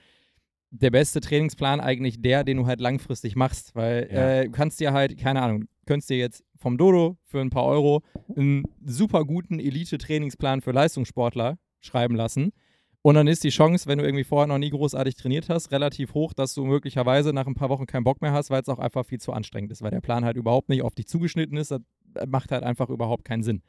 der beste Trainingsplan eigentlich der, den du halt langfristig machst, weil ja. äh, du kannst dir halt, keine Ahnung, könntest dir jetzt vom Dodo für ein paar Euro einen super guten Elite-Trainingsplan für Leistungssportler schreiben lassen und dann ist die Chance, wenn du irgendwie vorher noch nie großartig trainiert hast, relativ hoch, dass du möglicherweise nach ein paar Wochen keinen Bock mehr hast, weil es auch einfach viel zu anstrengend ist, weil der Plan halt überhaupt nicht auf dich zugeschnitten ist. Das macht halt einfach überhaupt keinen Sinn.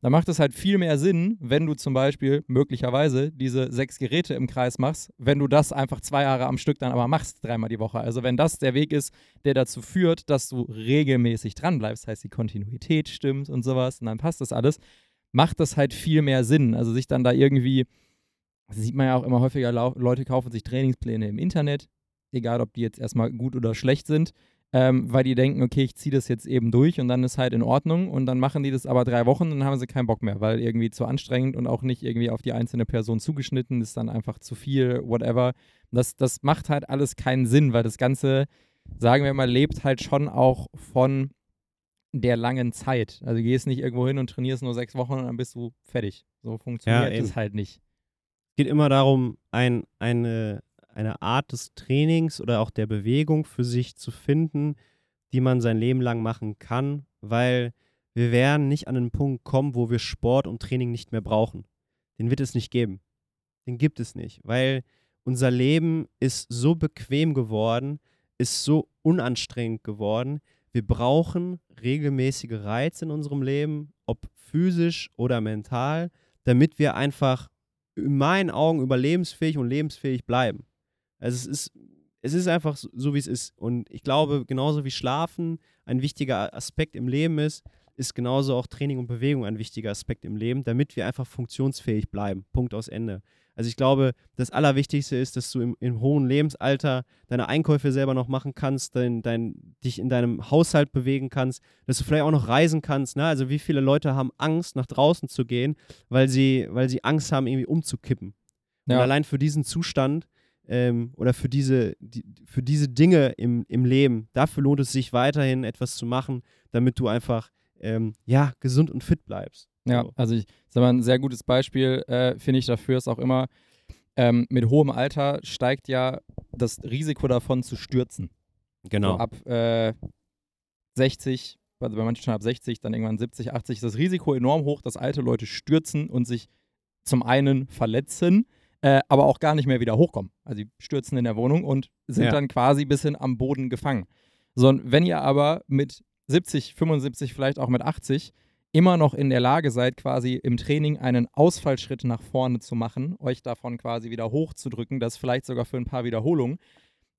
Da macht es halt viel mehr Sinn, wenn du zum Beispiel möglicherweise diese sechs Geräte im Kreis machst, wenn du das einfach zwei Jahre am Stück dann aber machst, dreimal die Woche. Also wenn das der Weg ist, der dazu führt, dass du regelmäßig dranbleibst, heißt die Kontinuität stimmt und sowas, und dann passt das alles, macht das halt viel mehr Sinn. Also sich dann da irgendwie das sieht man ja auch immer häufiger, Leute kaufen sich Trainingspläne im Internet, egal ob die jetzt erstmal gut oder schlecht sind, ähm, weil die denken, okay, ich ziehe das jetzt eben durch und dann ist halt in Ordnung und dann machen die das aber drei Wochen und dann haben sie keinen Bock mehr, weil irgendwie zu anstrengend und auch nicht irgendwie auf die einzelne Person zugeschnitten, ist dann einfach zu viel, whatever. Das, das macht halt alles keinen Sinn, weil das Ganze, sagen wir mal, lebt halt schon auch von der langen Zeit. Also du gehst nicht irgendwo hin und trainierst nur sechs Wochen und dann bist du fertig. So funktioniert es halt nicht geht immer darum, ein, eine, eine Art des Trainings oder auch der Bewegung für sich zu finden, die man sein Leben lang machen kann, weil wir werden nicht an den Punkt kommen, wo wir Sport und Training nicht mehr brauchen. Den wird es nicht geben. Den gibt es nicht, weil unser Leben ist so bequem geworden, ist so unanstrengend geworden. Wir brauchen regelmäßige Reize in unserem Leben, ob physisch oder mental, damit wir einfach in meinen Augen überlebensfähig und lebensfähig bleiben. Also es ist, es ist einfach so, so wie es ist. Und ich glaube, genauso wie Schlafen ein wichtiger Aspekt im Leben ist, ist genauso auch Training und Bewegung ein wichtiger Aspekt im Leben, damit wir einfach funktionsfähig bleiben. Punkt aus Ende. Also ich glaube, das Allerwichtigste ist, dass du im, im hohen Lebensalter deine Einkäufe selber noch machen kannst, dein, dein, dich in deinem Haushalt bewegen kannst, dass du vielleicht auch noch reisen kannst. Ne? Also wie viele Leute haben Angst, nach draußen zu gehen, weil sie, weil sie Angst haben, irgendwie umzukippen. Ja. Und allein für diesen Zustand ähm, oder für diese, die, für diese Dinge im, im Leben, dafür lohnt es sich weiterhin etwas zu machen, damit du einfach ähm, ja, gesund und fit bleibst. Ja, also ich sag mal, ein sehr gutes Beispiel äh, finde ich dafür ist auch immer, ähm, mit hohem Alter steigt ja das Risiko davon zu stürzen. Genau. So ab äh, 60, also bei manchen schon ab 60, dann irgendwann 70, 80, ist das Risiko enorm hoch, dass alte Leute stürzen und sich zum einen verletzen, äh, aber auch gar nicht mehr wieder hochkommen. Also die stürzen in der Wohnung und sind ja. dann quasi ein bisschen am Boden gefangen. So, und wenn ihr aber mit 70, 75, vielleicht auch mit 80 immer noch in der Lage seid, quasi im Training einen Ausfallschritt nach vorne zu machen, euch davon quasi wieder hochzudrücken, das vielleicht sogar für ein paar Wiederholungen,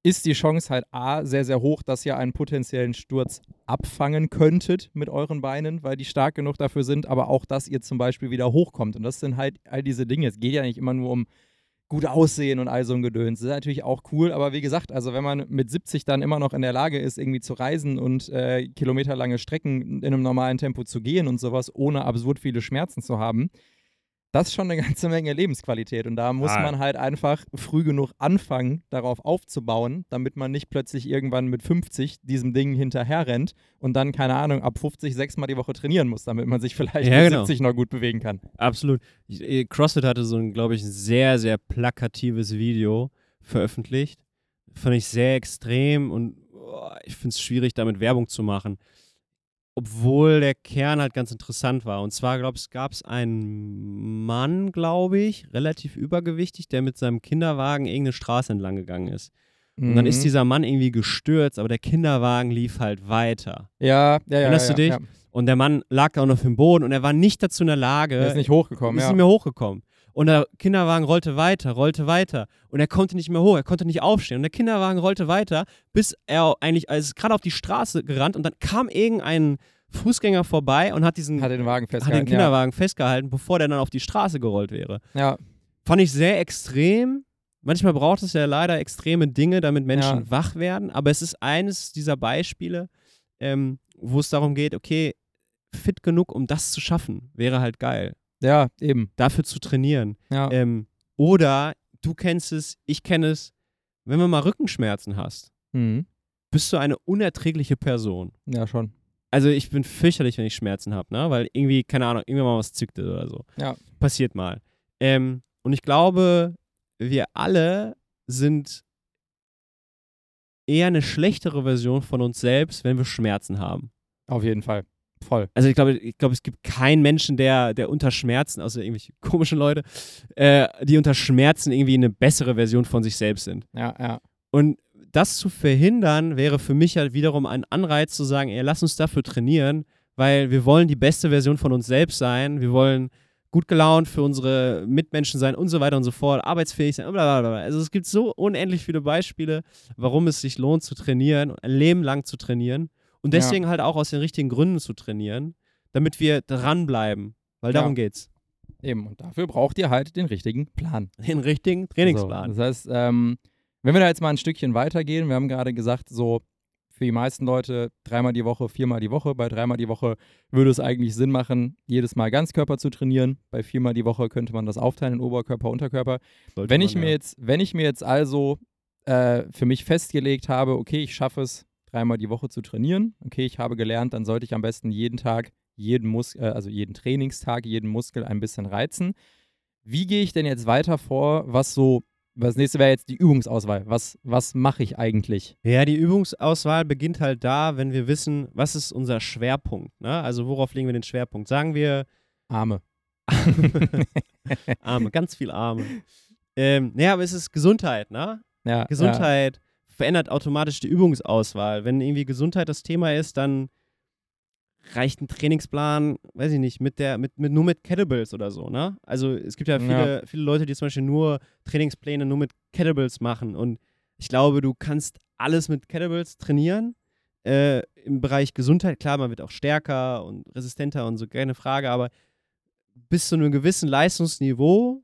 ist die Chance halt A sehr, sehr hoch, dass ihr einen potenziellen Sturz abfangen könntet mit euren Beinen, weil die stark genug dafür sind, aber auch, dass ihr zum Beispiel wieder hochkommt. Und das sind halt all diese Dinge. Es geht ja nicht immer nur um gut aussehen und all so ein Gedöns. Das ist natürlich auch cool, aber wie gesagt, also wenn man mit 70 dann immer noch in der Lage ist, irgendwie zu reisen und äh, kilometerlange Strecken in einem normalen Tempo zu gehen und sowas, ohne absurd viele Schmerzen zu haben, das ist schon eine ganze Menge Lebensqualität. Und da muss Ah. man halt einfach früh genug anfangen, darauf aufzubauen, damit man nicht plötzlich irgendwann mit 50 diesem Ding hinterher rennt und dann, keine Ahnung, ab 50 sechsmal die Woche trainieren muss, damit man sich vielleicht Ja, mit genau. 70 noch gut bewegen kann. Absolut. Äh, CrossFit hatte so ein, glaube ich, ein sehr, sehr plakatives Video veröffentlicht. Fand ich sehr extrem und oh, ich finde es schwierig, damit Werbung zu machen. Obwohl der Kern halt ganz interessant war. Und zwar, glaube ich, gab es einen Mann, glaube ich, relativ übergewichtig, der mit seinem Kinderwagen irgendeine Straße entlang gegangen ist. Und dann ist Mhm. dieser Mann irgendwie gestürzt, aber der Kinderwagen lief halt weiter. Ja, ja, ja. Erinnerst ja, du dich? Ja. Und der Mann lag auch noch auf dem Boden und er war nicht dazu in der Lage, Er ist nicht hochgekommen, ist ja. nicht mehr hochgekommen. Und der Kinderwagen rollte weiter, rollte weiter. Und er konnte nicht mehr hoch, er konnte nicht aufstehen. Und der Kinderwagen rollte weiter, bis er eigentlich, also ist gerade auf die Straße gerannt und dann kam irgendein Fußgänger vorbei und hat diesen Hat den Wagen hat den festgehalten. Kinderwagen festgehalten, bevor der dann auf die Straße gerollt wäre. ja. ja. Fand ich sehr extrem. Manchmal braucht es ja leider extreme Dinge, damit Menschen Ja. wach werden. Aber es ist eines dieser Beispiele, ähm, wo es darum geht, okay, fit genug, um das zu schaffen, wäre halt geil. Ja, eben. Dafür zu trainieren. Ja. Ähm, oder du kennst es, ich kenne es, wenn man mal Rückenschmerzen hast, Mhm. bist du eine unerträgliche Person. ja, schon. Also ich bin fürchterlich, wenn ich Schmerzen habe, ne? Weil irgendwie, keine Ahnung, irgendwann mal was zückte oder so. Ja. Passiert mal. Ähm, und ich glaube, wir alle sind eher eine schlechtere Version von uns selbst, wenn wir Schmerzen haben. Auf jeden Fall. Voll. Also ich glaube, ich glaube, es gibt keinen Menschen, der, der unter Schmerzen, außer irgendwelche komischen Leute, äh, die unter Schmerzen irgendwie eine bessere Version von sich selbst sind. Ja, ja. Und das zu verhindern, wäre für mich halt wiederum ein Anreiz zu sagen, ey, lass uns dafür trainieren, weil wir wollen die beste Version von uns selbst sein, wir wollen gut gelaunt für unsere Mitmenschen sein und so weiter und so fort, arbeitsfähig sein, bla bla bla. Also es gibt so unendlich viele Beispiele, warum es sich lohnt zu trainieren, ein Leben lang zu trainieren und Ja. deswegen halt auch aus den richtigen Gründen zu trainieren, damit wir dranbleiben, weil Ja. darum geht's. Eben. Und dafür braucht ihr halt den richtigen Plan. Den richtigen Trainingsplan. So, das heißt, ähm, wenn wir da jetzt mal ein Stückchen weitergehen, wir haben gerade gesagt, so für die meisten Leute dreimal die Woche, viermal die Woche. Bei dreimal die Woche würde es eigentlich Sinn machen, jedes Mal Ganzkörper zu trainieren. Bei viermal die Woche könnte man das aufteilen in Oberkörper, Unterkörper. Sollte Wenn man, ich mir ja. jetzt, wenn ich mir jetzt also äh, für mich festgelegt habe, okay, ich schaffe es, dreimal die Woche zu trainieren, okay, ich habe gelernt, dann sollte ich am besten jeden Tag, jeden Mus äh, also jeden Trainingstag, jeden Muskel ein bisschen reizen. Wie gehe ich denn jetzt weiter vor, was so, das nächste wäre jetzt die Übungsauswahl. Was, was mache ich eigentlich? Ja, die Übungsauswahl beginnt halt da, wenn wir wissen, was ist unser Schwerpunkt. Ne? Also worauf legen wir den Schwerpunkt? Sagen wir Arme. Arme, ganz viel Arme. Ähm, naja, aber es ist Gesundheit, ne? Ja, Gesundheit verändert automatisch die Übungsauswahl. Wenn irgendwie Gesundheit das Thema ist, dann reicht ein Trainingsplan, weiß ich nicht, mit der, mit, mit nur mit Kettlebells oder so, ne? Also es gibt ja Ja. viele, viele Leute, die zum Beispiel nur Trainingspläne nur mit Kettlebells machen. Und ich glaube, du kannst alles mit Kettlebells trainieren. Äh, Im Bereich Gesundheit, klar, man wird auch stärker und resistenter und so, keine Frage, aber bis zu einem gewissen Leistungsniveau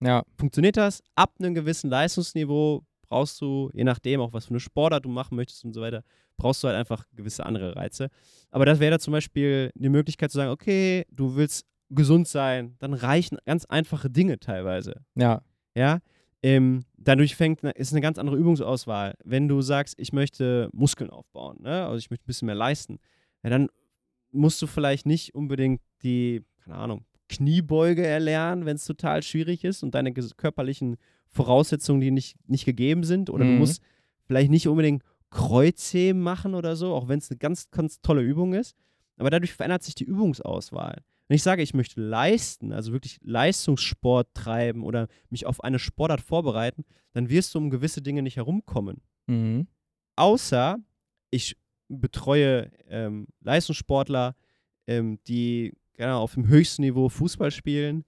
Ja, funktioniert das. Ab einem gewissen Leistungsniveau brauchst du, je nachdem auch was für eine Sportart du machen möchtest und so weiter, brauchst du halt einfach gewisse andere Reize. Aber das wäre da zum Beispiel die Möglichkeit zu sagen, okay, du willst gesund sein, dann reichen ganz einfache Dinge teilweise. ja, Ja, ähm, dadurch fängt, ist eine ganz andere Übungsauswahl. Wenn du sagst, ich möchte Muskeln aufbauen, ne? also ich möchte ein bisschen mehr leisten, ja, dann musst du vielleicht nicht unbedingt die, keine Ahnung, Kniebeuge erlernen, wenn es total schwierig ist und deine körperlichen Voraussetzungen, die nicht, nicht gegeben sind. Oder du Mhm. musst vielleicht nicht unbedingt Kreuzheben machen oder so, auch wenn es eine ganz, ganz tolle Übung ist. Aber dadurch verändert sich die Übungsauswahl. Wenn ich sage, ich möchte leisten, also wirklich Leistungssport treiben oder mich auf eine Sportart vorbereiten, dann wirst du um gewisse Dinge nicht herumkommen. mhm. Außer ich betreue ähm, Leistungssportler, ähm, die genau, auf dem höchsten Niveau Fußball spielen.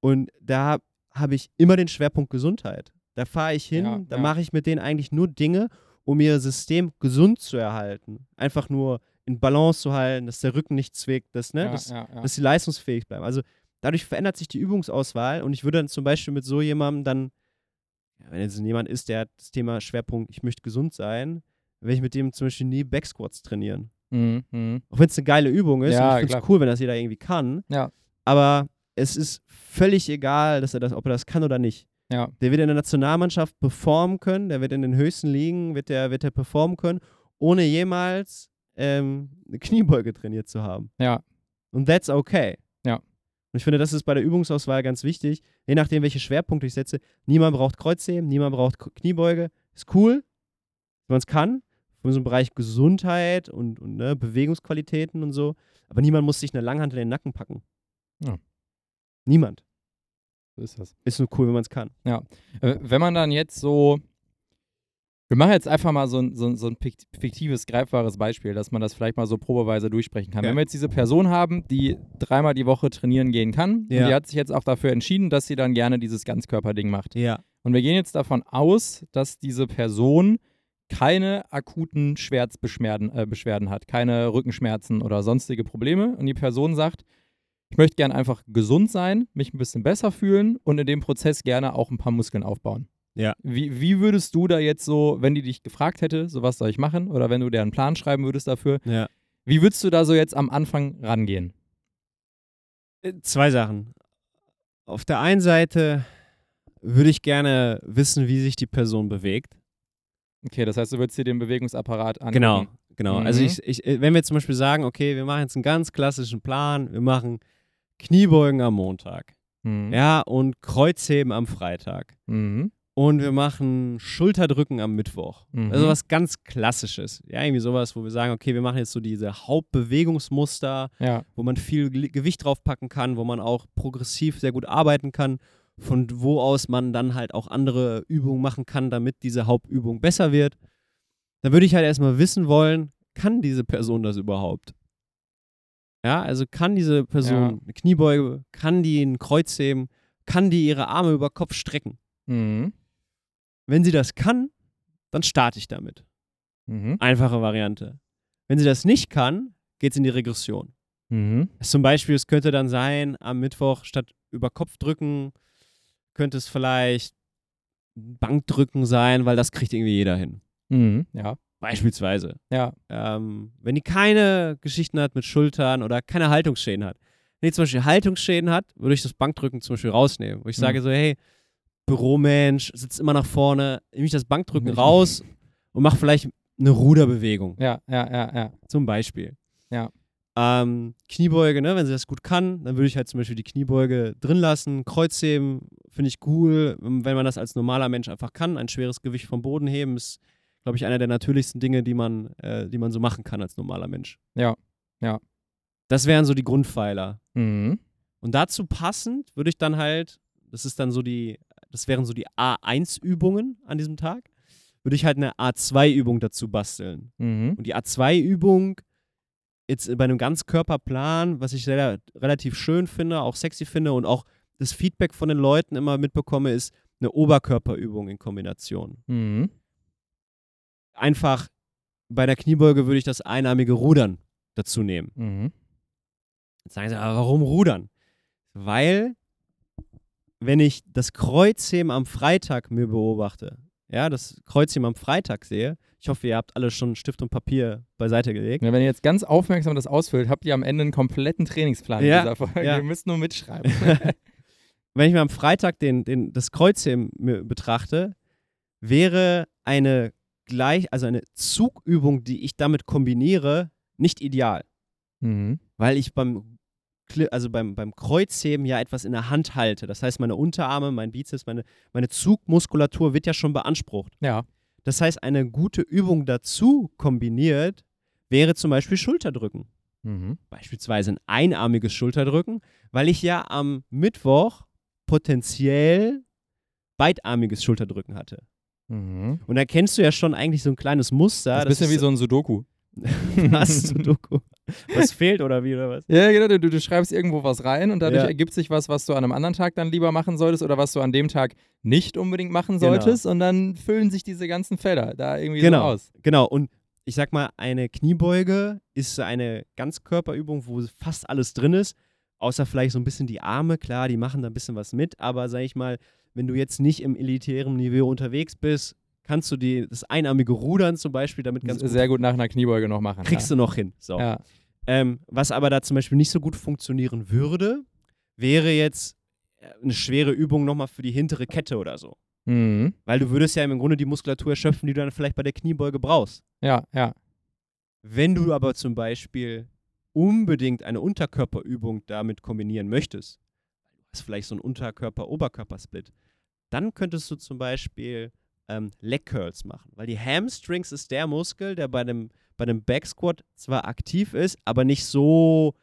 Und da habe ich immer den Schwerpunkt Gesundheit. Da fahre ich hin, Ja, da ja. mache ich mit denen eigentlich nur Dinge, um ihr System gesund zu erhalten. Einfach nur in Balance zu halten, dass der Rücken nicht zwickt, dass, ne, ja, dass, dass sie leistungsfähig bleiben. Also dadurch verändert sich die Übungsauswahl und ich würde dann zum Beispiel mit so jemandem dann wenn jetzt jemand ist, der hat das Thema Schwerpunkt, ich möchte gesund sein, werde ich mit dem zum Beispiel nie Backsquats trainieren. Mhm. Mhm. Auch wenn es eine geile Übung ist. Ja, und ich finde es cool, wenn das jeder irgendwie kann. Ja. Aber es ist völlig egal, dass er das, ob er das kann oder nicht. Ja. Der wird in der Nationalmannschaft performen können, der wird in den höchsten Ligen, wird der, wird der performen können, ohne jemals ähm, eine Kniebeuge trainiert zu haben. Ja. Und that's okay. Ja. Und ich finde, das ist bei der Übungsauswahl ganz wichtig. Je nachdem, welche Schwerpunkte ich setze. Niemand braucht Kreuzheben, niemand braucht Kniebeuge. Ist cool, wenn man es kann. Von so einem Bereich Gesundheit und, und ne, Bewegungsqualitäten und so. Aber niemand muss sich eine Langhantel in den Nacken packen. Ja. Niemand. So ist das. Ist nur cool, wenn man es kann. Äh, Wenn man dann jetzt so. Wir machen jetzt einfach mal so ein, so, ein- so ein fikt- fiktives, greifbares Beispiel, dass man das vielleicht mal so probeweise durchsprechen kann. Ja. Wenn wir jetzt diese Person haben, die dreimal die Woche trainieren gehen kann, Ja. und die hat sich jetzt auch dafür entschieden, dass sie dann gerne dieses Ganzkörperding macht. Ja. Und wir gehen jetzt davon aus, dass diese Person keine akuten Schmerzbeschwerden äh, hat, keine Rückenschmerzen oder sonstige Probleme. Und die Person sagt, ich möchte gerne einfach gesund sein, mich ein bisschen besser fühlen und in dem Prozess gerne auch ein paar Muskeln aufbauen. Ja. Wie, wie würdest du da jetzt so, wenn die dich gefragt hätte, so was soll ich machen, oder wenn du dir einen Plan schreiben würdest dafür, Ja. wie würdest du da so jetzt am Anfang rangehen? Äh, Zwei Sachen. Auf der einen Seite würde ich gerne wissen, wie sich die Person bewegt. Okay, das heißt, du würdest dir den Bewegungsapparat angucken. Genau, genau. Also Mhm. ich, ich, äh, wenn wir zum Beispiel sagen, okay, wir machen jetzt einen ganz klassischen Plan, wir machen Kniebeugen am Montag, Mhm. ja, und Kreuzheben am Freitag. Mhm. Und wir machen Schulterdrücken am Mittwoch. Mhm. Also was ganz Klassisches. Ja, irgendwie sowas, wo wir sagen, okay, wir machen jetzt so diese Hauptbewegungsmuster, Ja. wo man viel Ge- Gewicht draufpacken kann, wo man auch progressiv sehr gut arbeiten kann, von wo aus man dann halt auch andere Übungen machen kann, damit diese Hauptübung besser wird. Da würde ich halt erstmal wissen wollen, kann diese Person das überhaupt? Ja, also kann diese Person Ja. eine Kniebeuge, kann die ein Kreuzheben, kann die ihre Arme über Kopf strecken? Mhm. Wenn sie das kann, dann starte ich damit. Mhm. Einfache Variante. Wenn sie das nicht kann, geht es in die Regression. Mhm. Zum Beispiel, es könnte dann sein, am Mittwoch statt über Kopf drücken, könnte es vielleicht Bankdrücken sein, weil das kriegt irgendwie jeder hin. Mhm. Ja. Beispielsweise. Ja. Ähm, wenn die keine Geschichten hat mit Schultern oder keine Haltungsschäden hat. Wenn die zum Beispiel Haltungsschäden hat, würde ich das Bankdrücken zum Beispiel rausnehmen. Wo ich Mhm. sage so, hey, Büromensch, sitzt immer nach vorne, nehme ich das Bankdrücken raus und mache vielleicht eine Ruderbewegung. Ja, ja, ja, ja. Zum Beispiel. Ja. Ähm, Kniebeuge, ne, wenn sie das gut kann, dann würde ich halt zum Beispiel die Kniebeuge drin lassen. Kreuzheben finde ich cool, wenn man das als normaler Mensch einfach kann. Ein schweres Gewicht vom Boden heben ist, glaube ich, einer der natürlichsten Dinge, die man, äh, die man so machen kann als normaler Mensch. Ja, ja. Das wären so die Grundpfeiler. Mhm. Und dazu passend würde ich dann halt, das ist dann so die, das wären so die A1-Übungen an diesem Tag, würde ich halt eine A2-Übung dazu basteln. Mhm. Und die A2-Übung, jetzt bei einem Ganzkörperplan, was ich sehr, relativ schön finde, auch sexy finde und auch das Feedback von den Leuten immer mitbekomme, ist eine Oberkörperübung in Kombination. Mhm. Einfach bei der Kniebeuge würde ich das einarmige Rudern dazu nehmen. Mhm. Jetzt sagen sie, aber warum rudern? Weil, wenn ich das Kreuzheben am Freitag mir beobachte, ja, das Kreuzheben am Freitag sehe, ich hoffe, ihr habt alle schon Stift und Papier beiseite gelegt. Ja, wenn ihr jetzt ganz aufmerksam das ausfüllt, habt ihr am Ende einen kompletten Trainingsplan Ja, dieser Folge. ja. Ihr müsst nur mitschreiben. wenn ich mir am Freitag den, den, das Kreuzheben betrachte, wäre eine gleich, also eine Zugübung, die ich damit kombiniere, nicht ideal. mhm. Weil ich beim, also beim, beim Kreuzheben ja etwas in der Hand halte. Das heißt, meine Unterarme, mein Bizeps, meine, meine Zugmuskulatur wird ja schon beansprucht. Ja. Das heißt, eine gute Übung dazu kombiniert wäre zum Beispiel Schulterdrücken. Mhm. Beispielsweise ein einarmiges Schulterdrücken, weil ich ja am Mittwoch potenziell beidarmiges Schulterdrücken hatte. Mhm. Und da kennst du ja schon eigentlich so ein kleines Muster. Das ist ein bisschen wie so ein Sudoku. was, Sudoku. was fehlt oder wie oder was? Ja, genau, du, du schreibst irgendwo was rein und dadurch Ja. ergibt sich was, was du an einem anderen Tag dann lieber machen solltest oder was du an dem Tag nicht unbedingt machen Genau. solltest und dann füllen sich diese ganzen Felder da irgendwie Genau. so aus. Genau, und ich sag mal, eine Kniebeuge ist eine Ganzkörperübung, wo fast alles drin ist. Außer vielleicht so ein bisschen die Arme, klar, die machen da ein bisschen was mit, aber sag ich mal, wenn du jetzt nicht im elitären Niveau unterwegs bist, kannst du die, das einarmige Rudern zum Beispiel damit ganz gut, Sehr gut nach einer Kniebeuge noch machen. kriegst ja. du noch hin. So. Ja. Ähm, was aber da zum Beispiel nicht so gut funktionieren würde, wäre jetzt äh, eine schwere Übung nochmal für die hintere Kette oder so. Mhm. Weil du würdest ja im Grunde die Muskulatur erschöpfen, die du dann vielleicht bei der Kniebeuge brauchst. Ja, ja. Wenn du aber zum Beispiel unbedingt eine Unterkörperübung damit kombinieren möchtest, hast vielleicht so einen Unterkörper-Oberkörper-Split, dann könntest du zum Beispiel ähm, Leg Curls machen. Weil die Hamstrings ist der Muskel, der bei dem, bei dem Back Squat zwar aktiv ist, aber nicht so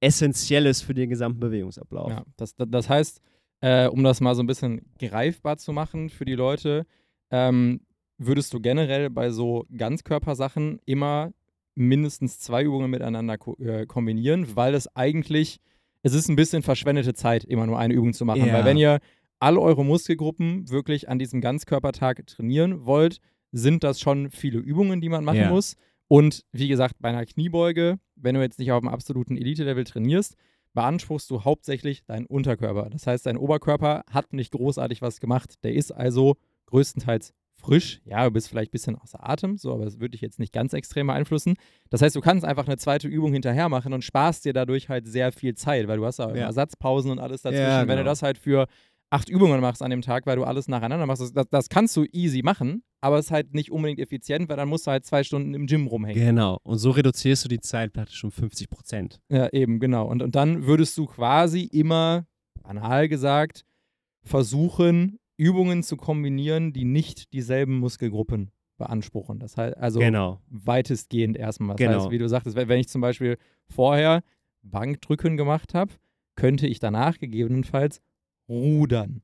essentiell ist für den gesamten Bewegungsablauf. Ja, das, das, das heißt, äh, um das mal so ein bisschen greifbar zu machen für die Leute, ähm, würdest du generell bei so Ganzkörpersachen immer mindestens zwei Übungen miteinander ko äh, kombinieren, weil es eigentlich, es ist ein bisschen verschwendete Zeit, immer nur eine Übung zu machen. Ja. Weil wenn ihr alle eure Muskelgruppen wirklich an diesem Ganzkörpertag trainieren wollt, sind das schon viele Übungen, die man machen Ja. muss. Und wie gesagt, bei einer Kniebeuge, wenn du jetzt nicht auf dem absoluten Elite-Level trainierst, beanspruchst du hauptsächlich deinen Unterkörper. Das heißt, dein Oberkörper hat nicht großartig was gemacht. Der ist also größtenteils frisch. Ja, du bist vielleicht ein bisschen außer Atem, so, aber das würde dich jetzt nicht ganz extrem beeinflussen. Das heißt, du kannst einfach eine zweite Übung hinterher machen und sparst dir dadurch halt sehr viel Zeit, weil du hast ja, Ja. Ersatzpausen und alles dazwischen. Ja, Wenn du genau. das halt für acht Übungen machst an dem Tag, weil du alles nacheinander machst, das, das, das kannst du easy machen, aber es ist halt nicht unbedingt effizient, weil dann musst du halt zwei Stunden im Gym rumhängen. Genau. Und so reduzierst du die Zeit praktisch um 50 Prozent. Ja, eben, genau. Und, und dann würdest du quasi immer, banal gesagt, versuchen, Übungen zu kombinieren, die nicht dieselben Muskelgruppen beanspruchen. Das heißt, also Genau. weitestgehend erstmal. Das Genau. heißt, wie du sagtest, wenn ich zum Beispiel vorher Bankdrücken gemacht habe, könnte ich danach gegebenenfalls rudern.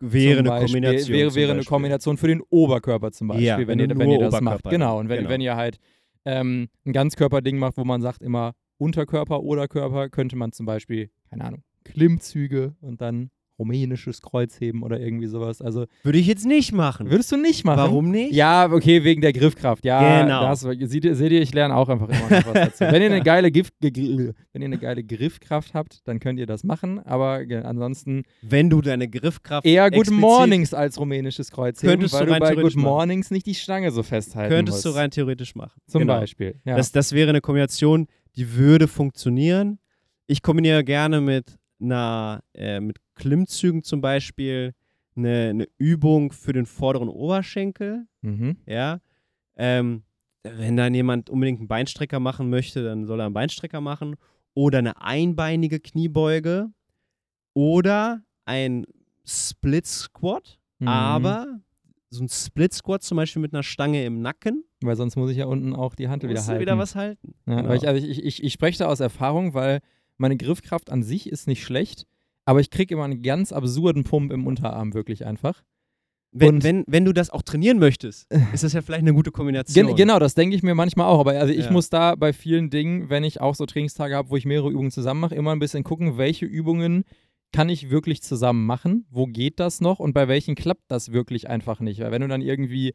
Wäre zum eine Beispiel. Kombination. Wäre, wäre eine Beispiel. Kombination für den Oberkörper zum Beispiel, Ja, wenn, ihr, wenn ihr das macht. Oberkörper Genau. dann. Und wenn, Genau. wenn ihr halt ähm, ein Ganzkörperding macht, wo man sagt immer Unterkörper, Oberkörper, könnte man zum Beispiel, keine Ahnung, Klimmzüge und dann rumänisches Kreuzheben oder irgendwie sowas. Also Würde ich jetzt nicht machen. würdest du nicht machen. Warum nicht? Ja, okay, wegen der Griffkraft. Ja, Genau. da hast du- seht, ihr, seht ihr, ich lerne auch einfach immer noch was dazu. wenn, ihr eine geile ge- wenn ihr eine geile Griffkraft habt, dann könnt ihr das machen, aber ansonsten Wenn du deine Griffkraft eher Good Mornings als rumänisches Kreuzheben, Könntest weil du du rein bei Good theoretisch machen. Mornings nicht die Stange so festhalten könntest du musst. rein theoretisch machen. Zum Genau. Beispiel. Ja. Das, das wäre eine Kombination, die würde funktionieren. Ich kombiniere gerne mit einer, äh, mit Klimmzügen zum Beispiel eine, eine Übung für den vorderen Oberschenkel. mhm. Ja. Ähm, wenn dann jemand unbedingt einen Beinstrecker machen möchte, dann soll er einen Beinstrecker machen. Oder eine einbeinige Kniebeuge. Oder ein Split Squat. Mhm. Aber so ein Split Squat zum Beispiel mit einer Stange im Nacken. Weil sonst muss ich ja unten auch die Hand wieder halten. wieder was halten. Ja, Genau. ich, also ich, ich, ich spreche da aus Erfahrung, weil meine Griffkraft an sich ist nicht schlecht, aber ich kriege immer einen ganz absurden Pump im Unterarm, wirklich einfach. Wenn, Und- wenn, wenn du das auch trainieren möchtest, ist das ja vielleicht eine gute Kombination. Gen genau, das denke ich mir manchmal auch. Aber also ich Ja. muss da bei vielen Dingen, wenn ich auch so Trainingstage habe, wo ich mehrere Übungen zusammen mache, immer ein bisschen gucken, welche Übungen kann ich wirklich zusammen machen? Wo geht das noch? Und bei welchen klappt das wirklich einfach nicht? Weil wenn du dann irgendwie,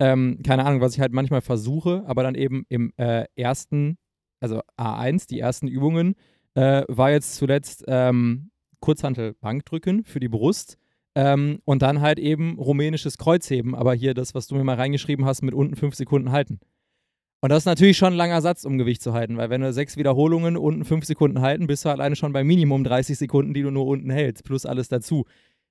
ähm, keine Ahnung, was ich halt manchmal versuche, aber dann eben im äh, ersten, also A1, die ersten Übungen, äh, war jetzt zuletzt ähm, Kurzhantel Bankdrücken für die Brust. Ähm, und dann halt eben rumänisches Kreuzheben, aber hier das, was du mir mal reingeschrieben hast, mit unten fünf Sekunden halten. Und das ist natürlich schon ein langer Satz, um Gewicht zu halten, weil wenn du sechs Wiederholungen unten fünf Sekunden halten, bist du alleine schon bei Minimum 30 Sekunden, die du nur unten hältst, plus alles dazu.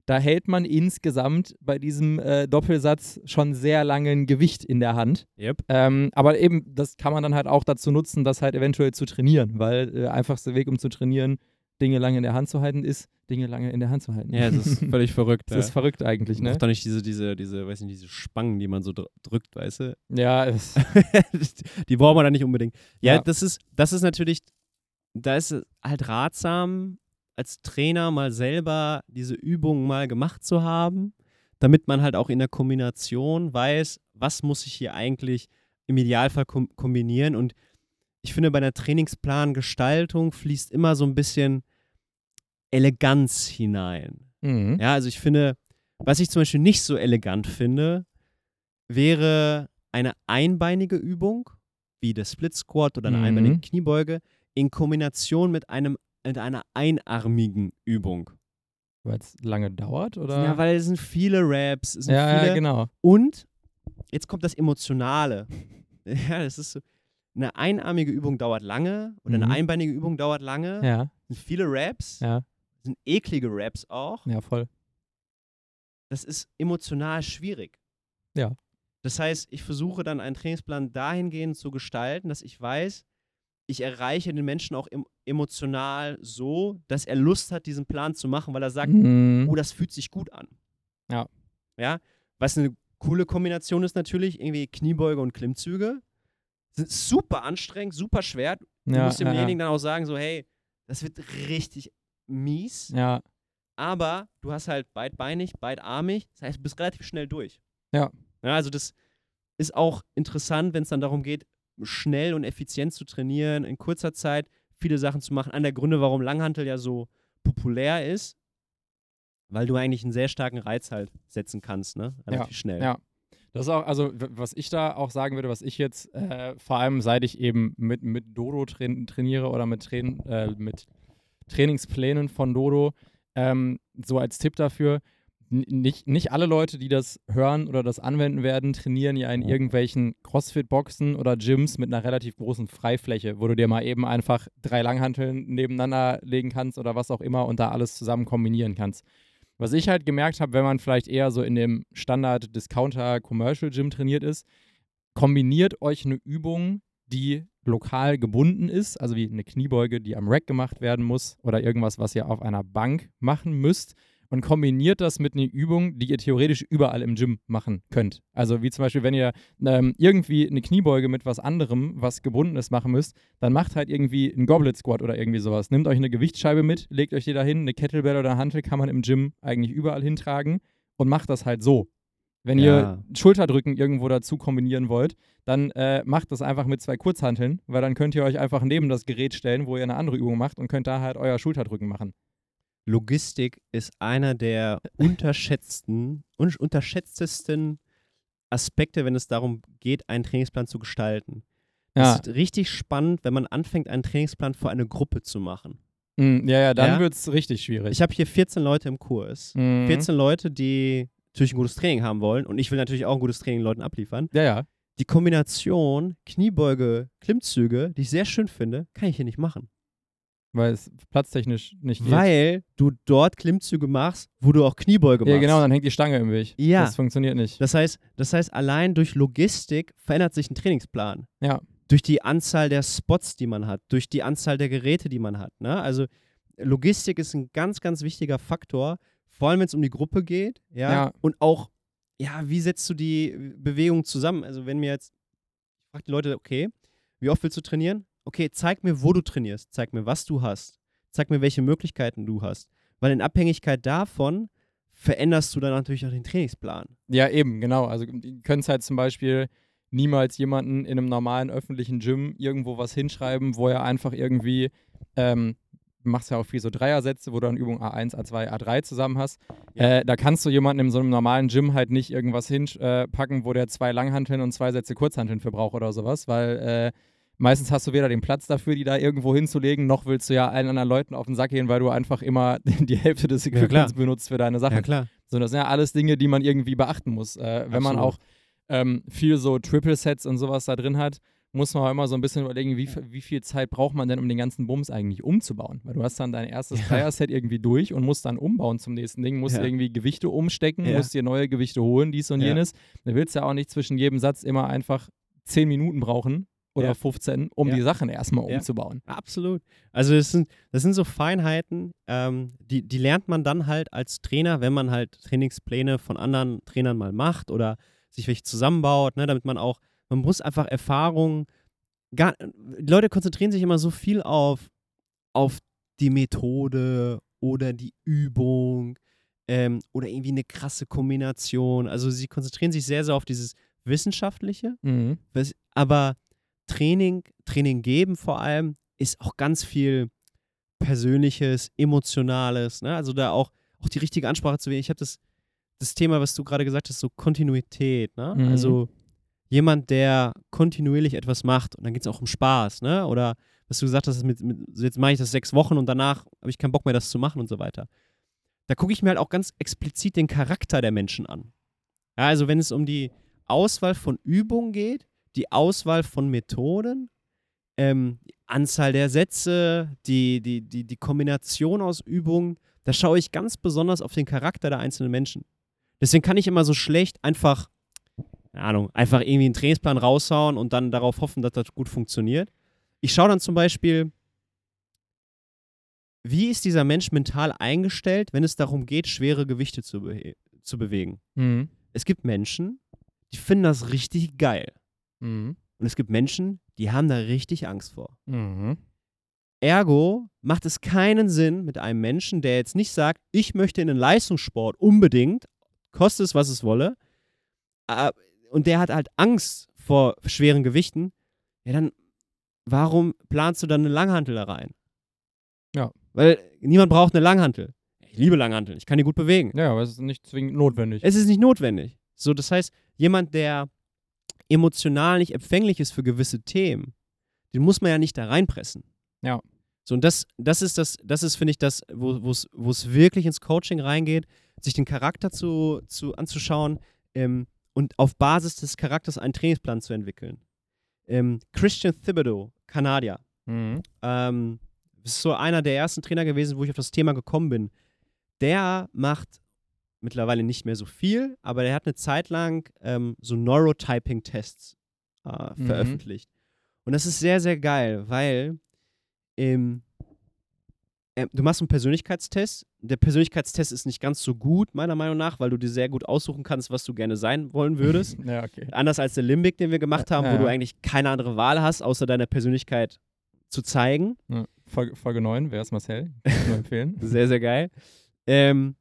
Da hält man insgesamt bei diesem äh, Doppelsatz schon sehr lange ein Gewicht in der Hand. Yep. Ähm, aber eben, das kann man dann halt auch dazu nutzen, das halt eventuell zu trainieren, weil der äh, einfachste Weg, um zu trainieren, Dinge lange in der Hand zu halten, ist, Dinge lange in der Hand zu halten. Ja, das ist völlig verrückt. Das ist verrückt eigentlich, ne? Macht doch nicht diese, diese, diese, weiß nicht, diese Spangen, die man so dr drückt, weißt du? Ja, es, die braucht man dann nicht unbedingt. Ja, Ja. das ist, das ist natürlich, da ist es halt ratsam, als Trainer mal selber diese Übungen mal gemacht zu haben, damit man halt auch in der Kombination weiß, was muss ich hier eigentlich im Idealfall kom kombinieren. Und ich finde, bei einer Trainingsplangestaltung fließt immer so ein bisschen Eleganz hinein. mhm. Ja, also ich finde, was ich zum Beispiel nicht so elegant finde, wäre eine einbeinige Übung, wie der Split Squat oder eine Mhm. einbeinige Kniebeuge, in Kombination mit einem mit einer einarmigen Übung. Weil es lange dauert, oder? Ja, weil es sind viele Raps, sind ja, viele ja, genau. Und jetzt kommt das Emotionale. Ja, das ist so. Eine einarmige Übung dauert lange oder Mhm. eine einbeinige Übung dauert lange. Ja, Es sind viele Raps, ja, sind eklige Raps auch. ja, voll. Das ist emotional schwierig. Ja. Das heißt, ich versuche dann einen Trainingsplan dahingehend zu gestalten, dass ich weiß, ich erreiche den Menschen auch em emotional so, dass er Lust hat, diesen Plan zu machen, weil er sagt, Mhm. oh, das fühlt sich gut an. Ja. Ja, was eine coole Kombination ist natürlich, irgendwie Kniebeuge und Klimmzüge. Sind super anstrengend, super schwer. Du ja, musst dem ja, demjenigen dann auch sagen, so, hey, das wird richtig mies, ja, aber du hast halt beidbeinig, beidarmig, das heißt, du bist relativ schnell durch. Ja. ja also das ist auch interessant, wenn es dann darum geht, schnell und effizient zu trainieren, in kurzer Zeit viele Sachen zu machen. Einer der Gründe, warum Langhantel ja so populär ist, weil du eigentlich einen sehr starken Reiz halt setzen kannst, ne? Relativ schnell. ja. Das ist auch, also was ich da auch sagen würde, was ich jetzt, äh, vor allem seit ich eben mit, mit Dodo train trainiere oder mit, Train äh, mit Trainingsplänen von Dodo, ähm, so als Tipp dafür, nicht, nicht alle Leute, die das hören oder das anwenden werden, trainieren ja in irgendwelchen Crossfit-Boxen oder Gyms mit einer relativ großen Freifläche, wo du dir mal eben einfach drei Langhanteln nebeneinander legen kannst oder was auch immer und da alles zusammen kombinieren kannst. Was ich halt gemerkt habe, wenn man vielleicht eher so in dem Standard-Discounter-Commercial-Gym trainiert ist, kombiniert euch eine Übung, die lokal gebunden ist, also wie eine Kniebeuge, die am Rack gemacht werden muss oder irgendwas, was ihr auf einer Bank machen müsst und kombiniert das mit einer Übung, die ihr theoretisch überall im Gym machen könnt. Also wie zum Beispiel, wenn ihr ähm, irgendwie eine Kniebeuge mit was anderem, was gebunden ist, machen müsst, dann macht halt irgendwie einen Goblet Squat oder irgendwie sowas. Nehmt euch eine Gewichtsscheibe mit, legt euch die da hin, eine Kettlebell oder eine Hantel kann man im Gym eigentlich überall hintragen und macht das halt so. Wenn Ja. ihr Schulterdrücken irgendwo dazu kombinieren wollt, dann äh, macht das einfach mit zwei Kurzhanteln, weil dann könnt ihr euch einfach neben das Gerät stellen, wo ihr eine andere Übung macht und könnt da halt euer Schulterdrücken machen. Logistik ist einer der unterschätzten, un unterschätztesten Aspekte, wenn es darum geht, einen Trainingsplan zu gestalten. Ja, Es ist richtig spannend, wenn man anfängt, einen Trainingsplan für eine Gruppe zu machen. mm, ja, ja, dann Ja? wird es richtig schwierig. Ich habe hier 14 Leute im Kurs. Mhm. 14 Leute, die natürlich ein gutes Training haben wollen und ich will natürlich auch ein gutes Training Leuten abliefern. Ja, ja. Die Kombination Kniebeuge, Klimmzüge, die ich sehr schön finde, kann ich hier nicht machen. Weil es platztechnisch nicht geht. Weil du dort Klimmzüge machst, wo du auch Kniebeuge machst. ja, genau, dann hängt die Stange im Weg. Ja. Das funktioniert nicht. Das heißt, das heißt, allein durch Logistik verändert sich ein Trainingsplan. Ja. Durch die Anzahl der Spots, die man hat, durch die Anzahl der Geräte, die man hat. Ne? Also Logistik ist ein ganz, ganz wichtiger Faktor, vor allem wenn es um die Gruppe geht. Ja? Ja. Und auch, ja, wie setzt du die Bewegung zusammen? Also wenn mir jetzt, ich frage die Leute, okay, wie oft willst du trainieren? Okay, zeig mir, wo du trainierst. Zeig mir, was du hast. Zeig mir, welche Möglichkeiten du hast. Weil in Abhängigkeit davon veränderst du dann natürlich auch den Trainingsplan. Ja, eben, genau. Also ihr könnt halt zum Beispiel niemals jemanden in einem normalen öffentlichen Gym irgendwo was hinschreiben, wo er einfach irgendwie, ähm, du machst ja auch viel so Dreiersätze, wo du dann Übung A1, A2, A3 zusammen hast. Ja. Äh, da kannst du jemanden in so einem normalen Gym halt nicht irgendwas hinpacken, wo der zwei Langhanteln und zwei Sätze Kurzhanteln für braucht oder sowas, weil äh, meistens hast du weder den Platz dafür, die da irgendwo hinzulegen, noch willst du ja allen anderen Leuten auf den Sack gehen, weil du einfach immer die Hälfte des. Equipments benutzt für deine Sachen. klar. So, das sind ja alles Dinge, die man irgendwie beachten muss. Äh, wenn man Absolut. auch ähm, viel so Triple-Sets und sowas da drin hat, muss man auch immer so ein bisschen überlegen, wie, wie viel Zeit braucht man denn, um den ganzen Bums eigentlich umzubauen? Weil du hast dann dein erstes Ja. Dreier-Set irgendwie durch und musst dann umbauen zum nächsten Ding, musst Ja. irgendwie Gewichte umstecken, Ja. musst dir neue Gewichte holen, dies und Ja. jenes. Du willst ja auch nicht zwischen jedem Satz immer einfach 10 Minuten brauchen oder Ja. 15, um Ja. die Sachen erstmal Ja. umzubauen. Absolut. Also das sind, das sind so Feinheiten, ähm, die, die lernt man dann halt als Trainer, wenn man halt Trainingspläne von anderen Trainern mal macht oder sich welche zusammenbaut, ne, damit man auch, man muss einfach Erfahrungen, gar, die Leute konzentrieren sich immer so viel auf, auf die Methode oder die Übung ähm, oder irgendwie eine krasse Kombination. Also sie konzentrieren sich sehr, sehr auf dieses Wissenschaftliche, Mhm. was, aber Training, Training geben vor allem, ist auch ganz viel Persönliches, Emotionales. Ne? Also da auch, auch die richtige Ansprache zu wählen. Ich habe das, das Thema, was du gerade gesagt hast, so Kontinuität. Ne? Mhm. Also jemand, der kontinuierlich etwas macht, und dann geht es auch um Spaß, ne? Oder was du gesagt hast, mit, mit, jetzt mache ich das sechs Wochen und danach habe ich keinen Bock mehr, das zu machen und so weiter. Da gucke ich mir halt auch ganz explizit den Charakter der Menschen an. Ja, also wenn es um die Auswahl von Übungen geht, die Auswahl von Methoden, ähm, die Anzahl der Sätze, die, die, die, die Kombination aus Übungen, da schaue ich ganz besonders auf den Charakter der einzelnen Menschen. Deswegen kann ich immer so schlecht einfach, keine Ahnung, einfach irgendwie einen Trainingsplan raushauen und dann darauf hoffen, dass das gut funktioniert. Ich schaue dann zum Beispiel, wie ist dieser Mensch mental eingestellt, wenn es darum geht, schwere Gewichte zu, be zu bewegen. Mhm. Es gibt Menschen, die finden das richtig geil. Mhm. Und es gibt Menschen, die haben da richtig Angst vor. Mhm. Ergo macht es keinen Sinn mit einem Menschen, der jetzt nicht sagt, ich möchte in den Leistungssport unbedingt, koste es, was es wolle, und der hat halt Angst vor schweren Gewichten, ja, dann warum planst du dann eine Langhantel da rein? Ja. Weil niemand braucht eine Langhantel. Ich liebe Langhantel, ich kann die gut bewegen. Ja, aber es ist nicht zwingend notwendig. Es ist nicht notwendig. So, das heißt, jemand, der emotional nicht empfänglich ist für gewisse Themen, den muss man ja nicht da reinpressen. Ja. So, und das, das ist das, das ist, finde ich, das, wo es wirklich ins Coaching reingeht, sich den Charakter zu, zu anzuschauen ähm, und auf Basis des Charakters einen Trainingsplan zu entwickeln. Ähm, Christian Thibodeau, Kanadier, Mhm. ähm, ist so einer der ersten Trainer gewesen, wo ich auf das Thema gekommen bin. Der macht mittlerweile nicht mehr so viel, aber der hat eine Zeit lang ähm, so Neurotyping-Tests äh, Mhm. veröffentlicht. Und das ist sehr, sehr geil, weil ähm, äh, du machst einen Persönlichkeitstest. Der Persönlichkeitstest ist nicht ganz so gut, meiner Meinung nach, weil du dir sehr gut aussuchen kannst, was du gerne sein wollen würdest. Ja, okay. Anders als der Limbic, den wir gemacht haben, Ja, wo du ja. eigentlich keine andere Wahl hast, außer deiner Persönlichkeit zu zeigen. Ja. Folge, Folge 9, wer ist Marcel? Kann ich nur empfehlen. Sehr, sehr geil. Ähm,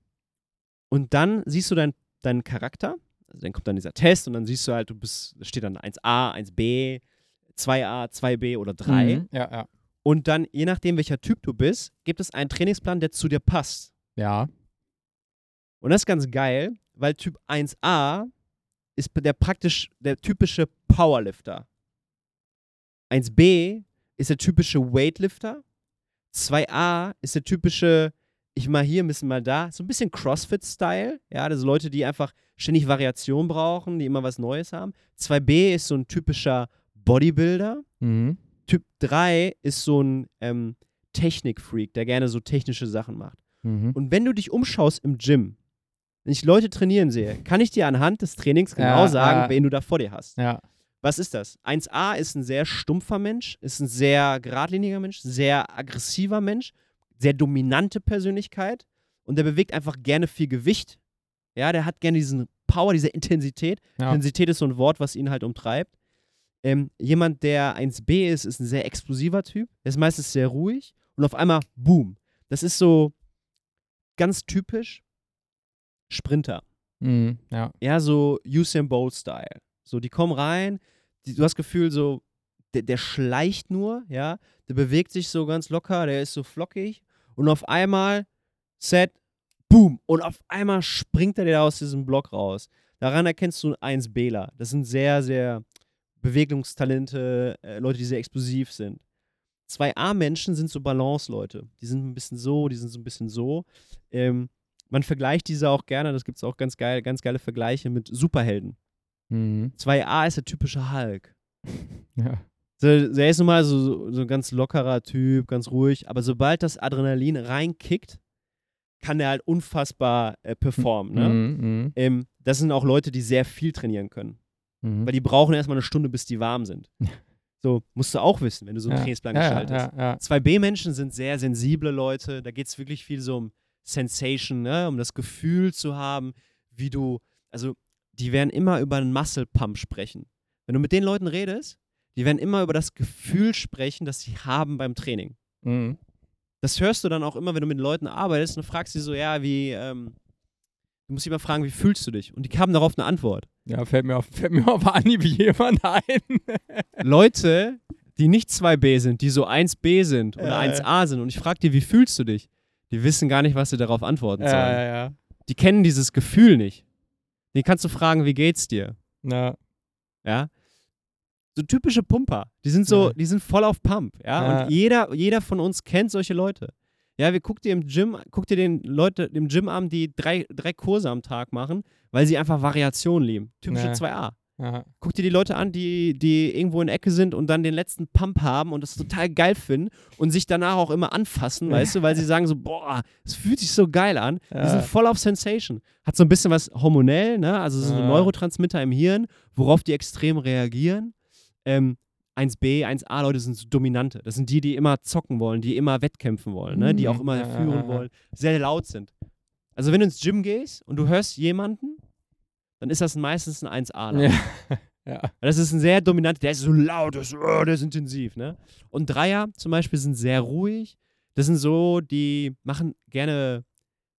und dann siehst du deinen deinen Charakter. Also dann kommt dann dieser Test und dann siehst du halt, du bist, da steht dann 1a, 1b, 2a, 2b oder 3. Mhm. Ja, ja. Und dann, je nachdem, welcher Typ du bist, gibt es einen Trainingsplan, der zu dir passt. Ja. Und das ist ganz geil, weil Typ 1a ist der praktisch der typische Powerlifter. 1b ist der typische Weightlifter. 2a ist der typische, ich mal hier, ein bisschen mal da, so ein bisschen CrossFit-Style. Ja, das sind Leute, die einfach ständig Variation brauchen, die immer was Neues haben. 2b ist so ein typischer Bodybuilder. Mhm. Typ 3 ist so ein ähm, Technik-Freak, der gerne so technische Sachen macht. Mhm. Und wenn du dich umschaust im Gym, wenn ich Leute trainieren sehe, kann ich dir anhand des Trainings genau Ja, sagen, ja. wen du da vor dir hast. Ja. Was ist das? 1a ist ein sehr stumpfer Mensch, ist ein sehr geradliniger Mensch, sehr aggressiver Mensch, sehr dominante Persönlichkeit und der bewegt einfach gerne viel Gewicht. Ja, der hat gerne diesen Power, diese Intensität. Ja. Intensität ist so ein Wort, was ihn halt umtreibt. Ähm, jemand, der 1b ist, ist ein sehr explosiver Typ. Der ist meistens sehr ruhig und auf einmal, boom. Das ist so ganz typisch Sprinter. Mhm. Ja. Ja, so Usain Bolt-Style. So, die kommen rein, die, du hast das Gefühl, so, der, der schleicht nur, ja, der bewegt sich so ganz locker, der ist so flockig und auf einmal, set, boom, und auf einmal springt er dir aus diesem Block raus. Daran erkennst du einen 1Bler. Das sind sehr, sehr Bewegungstalente, äh, Leute, die sehr explosiv sind. 2A-Menschen sind so Balance-Leute. Die sind ein bisschen so, die sind so ein bisschen so. Ähm, man vergleicht diese auch gerne, das gibt es auch ganz geil, ganz geile Vergleiche mit Superhelden. Mhm. 2A ist der typische Hulk. Ja. So, der ist nun mal so, so ein ganz lockerer Typ, ganz ruhig, aber sobald das Adrenalin reinkickt, kann der halt unfassbar äh, performen. Ne? Mhm. Mhm. Ähm, das sind auch Leute, die sehr viel trainieren können, Mhm. weil die brauchen erstmal eine Stunde, bis die warm sind. So, musst du auch wissen, wenn du so einen ja. Trainingsplan ja, gestaltest. Ja. 2B-Menschen sind sehr sensible Leute. Da geht es wirklich viel so um Sensation, ne? um das Gefühl zu haben, wie du, also die werden immer über einen Muscle Pump sprechen. Wenn du mit den Leuten redest, die werden immer über das Gefühl sprechen, das sie haben beim Training. Mhm. Das hörst du dann auch immer, wenn du mit Leuten arbeitest und fragst sie so, ja, wie, ähm, du musst immer fragen, wie fühlst du dich? Und die haben darauf eine Antwort. Ja, fällt mir auf, fällt mir auf Anhieb jemand ein. Leute, die nicht 2b sind, die so 1b sind oder ja. 1a sind und ich frage dir, wie fühlst du dich? Die wissen gar nicht, was sie darauf antworten sollen. ja, ja, ja. Die kennen dieses Gefühl nicht. Den kannst du fragen, wie geht's dir? Na, Ja? So typische Pumper. Die sind so, Ja. die sind voll auf Pump, ja. Ja. Und jeder, jeder von uns kennt solche Leute. Ja, wir guck dir im Gym, guck dir den Leute im Gym an, die drei, drei Kurse am Tag machen, weil sie einfach Variation lieben. Typische Ja. 2A. Ja. Guck dir die Leute an, die, die irgendwo in der Ecke sind und dann den letzten Pump haben und das total geil finden und sich danach auch immer anfassen, weißt du, weil sie sagen so, boah, es fühlt sich so geil an. Die Ja. sind voll auf Sensation. Hat so ein bisschen was hormonell, ne? Also so Ja. Neurotransmitter im Hirn, worauf die extrem reagieren. Ähm, 1b, 1a Leute sind so Dominante. Das sind die, die immer zocken wollen, die immer wettkämpfen wollen, ne? die Mhm. auch immer Ja, ja, führen ja, ja. wollen, sehr laut sind. Also wenn du ins Gym gehst und du hörst jemanden, dann ist das meistens ein 1a. -Ler. Ja. ja. Das ist ein sehr dominanter, der ist so laut, der ist, oh, der ist intensiv. Ne? Und Dreier zum Beispiel sind sehr ruhig. Das sind so, die machen gerne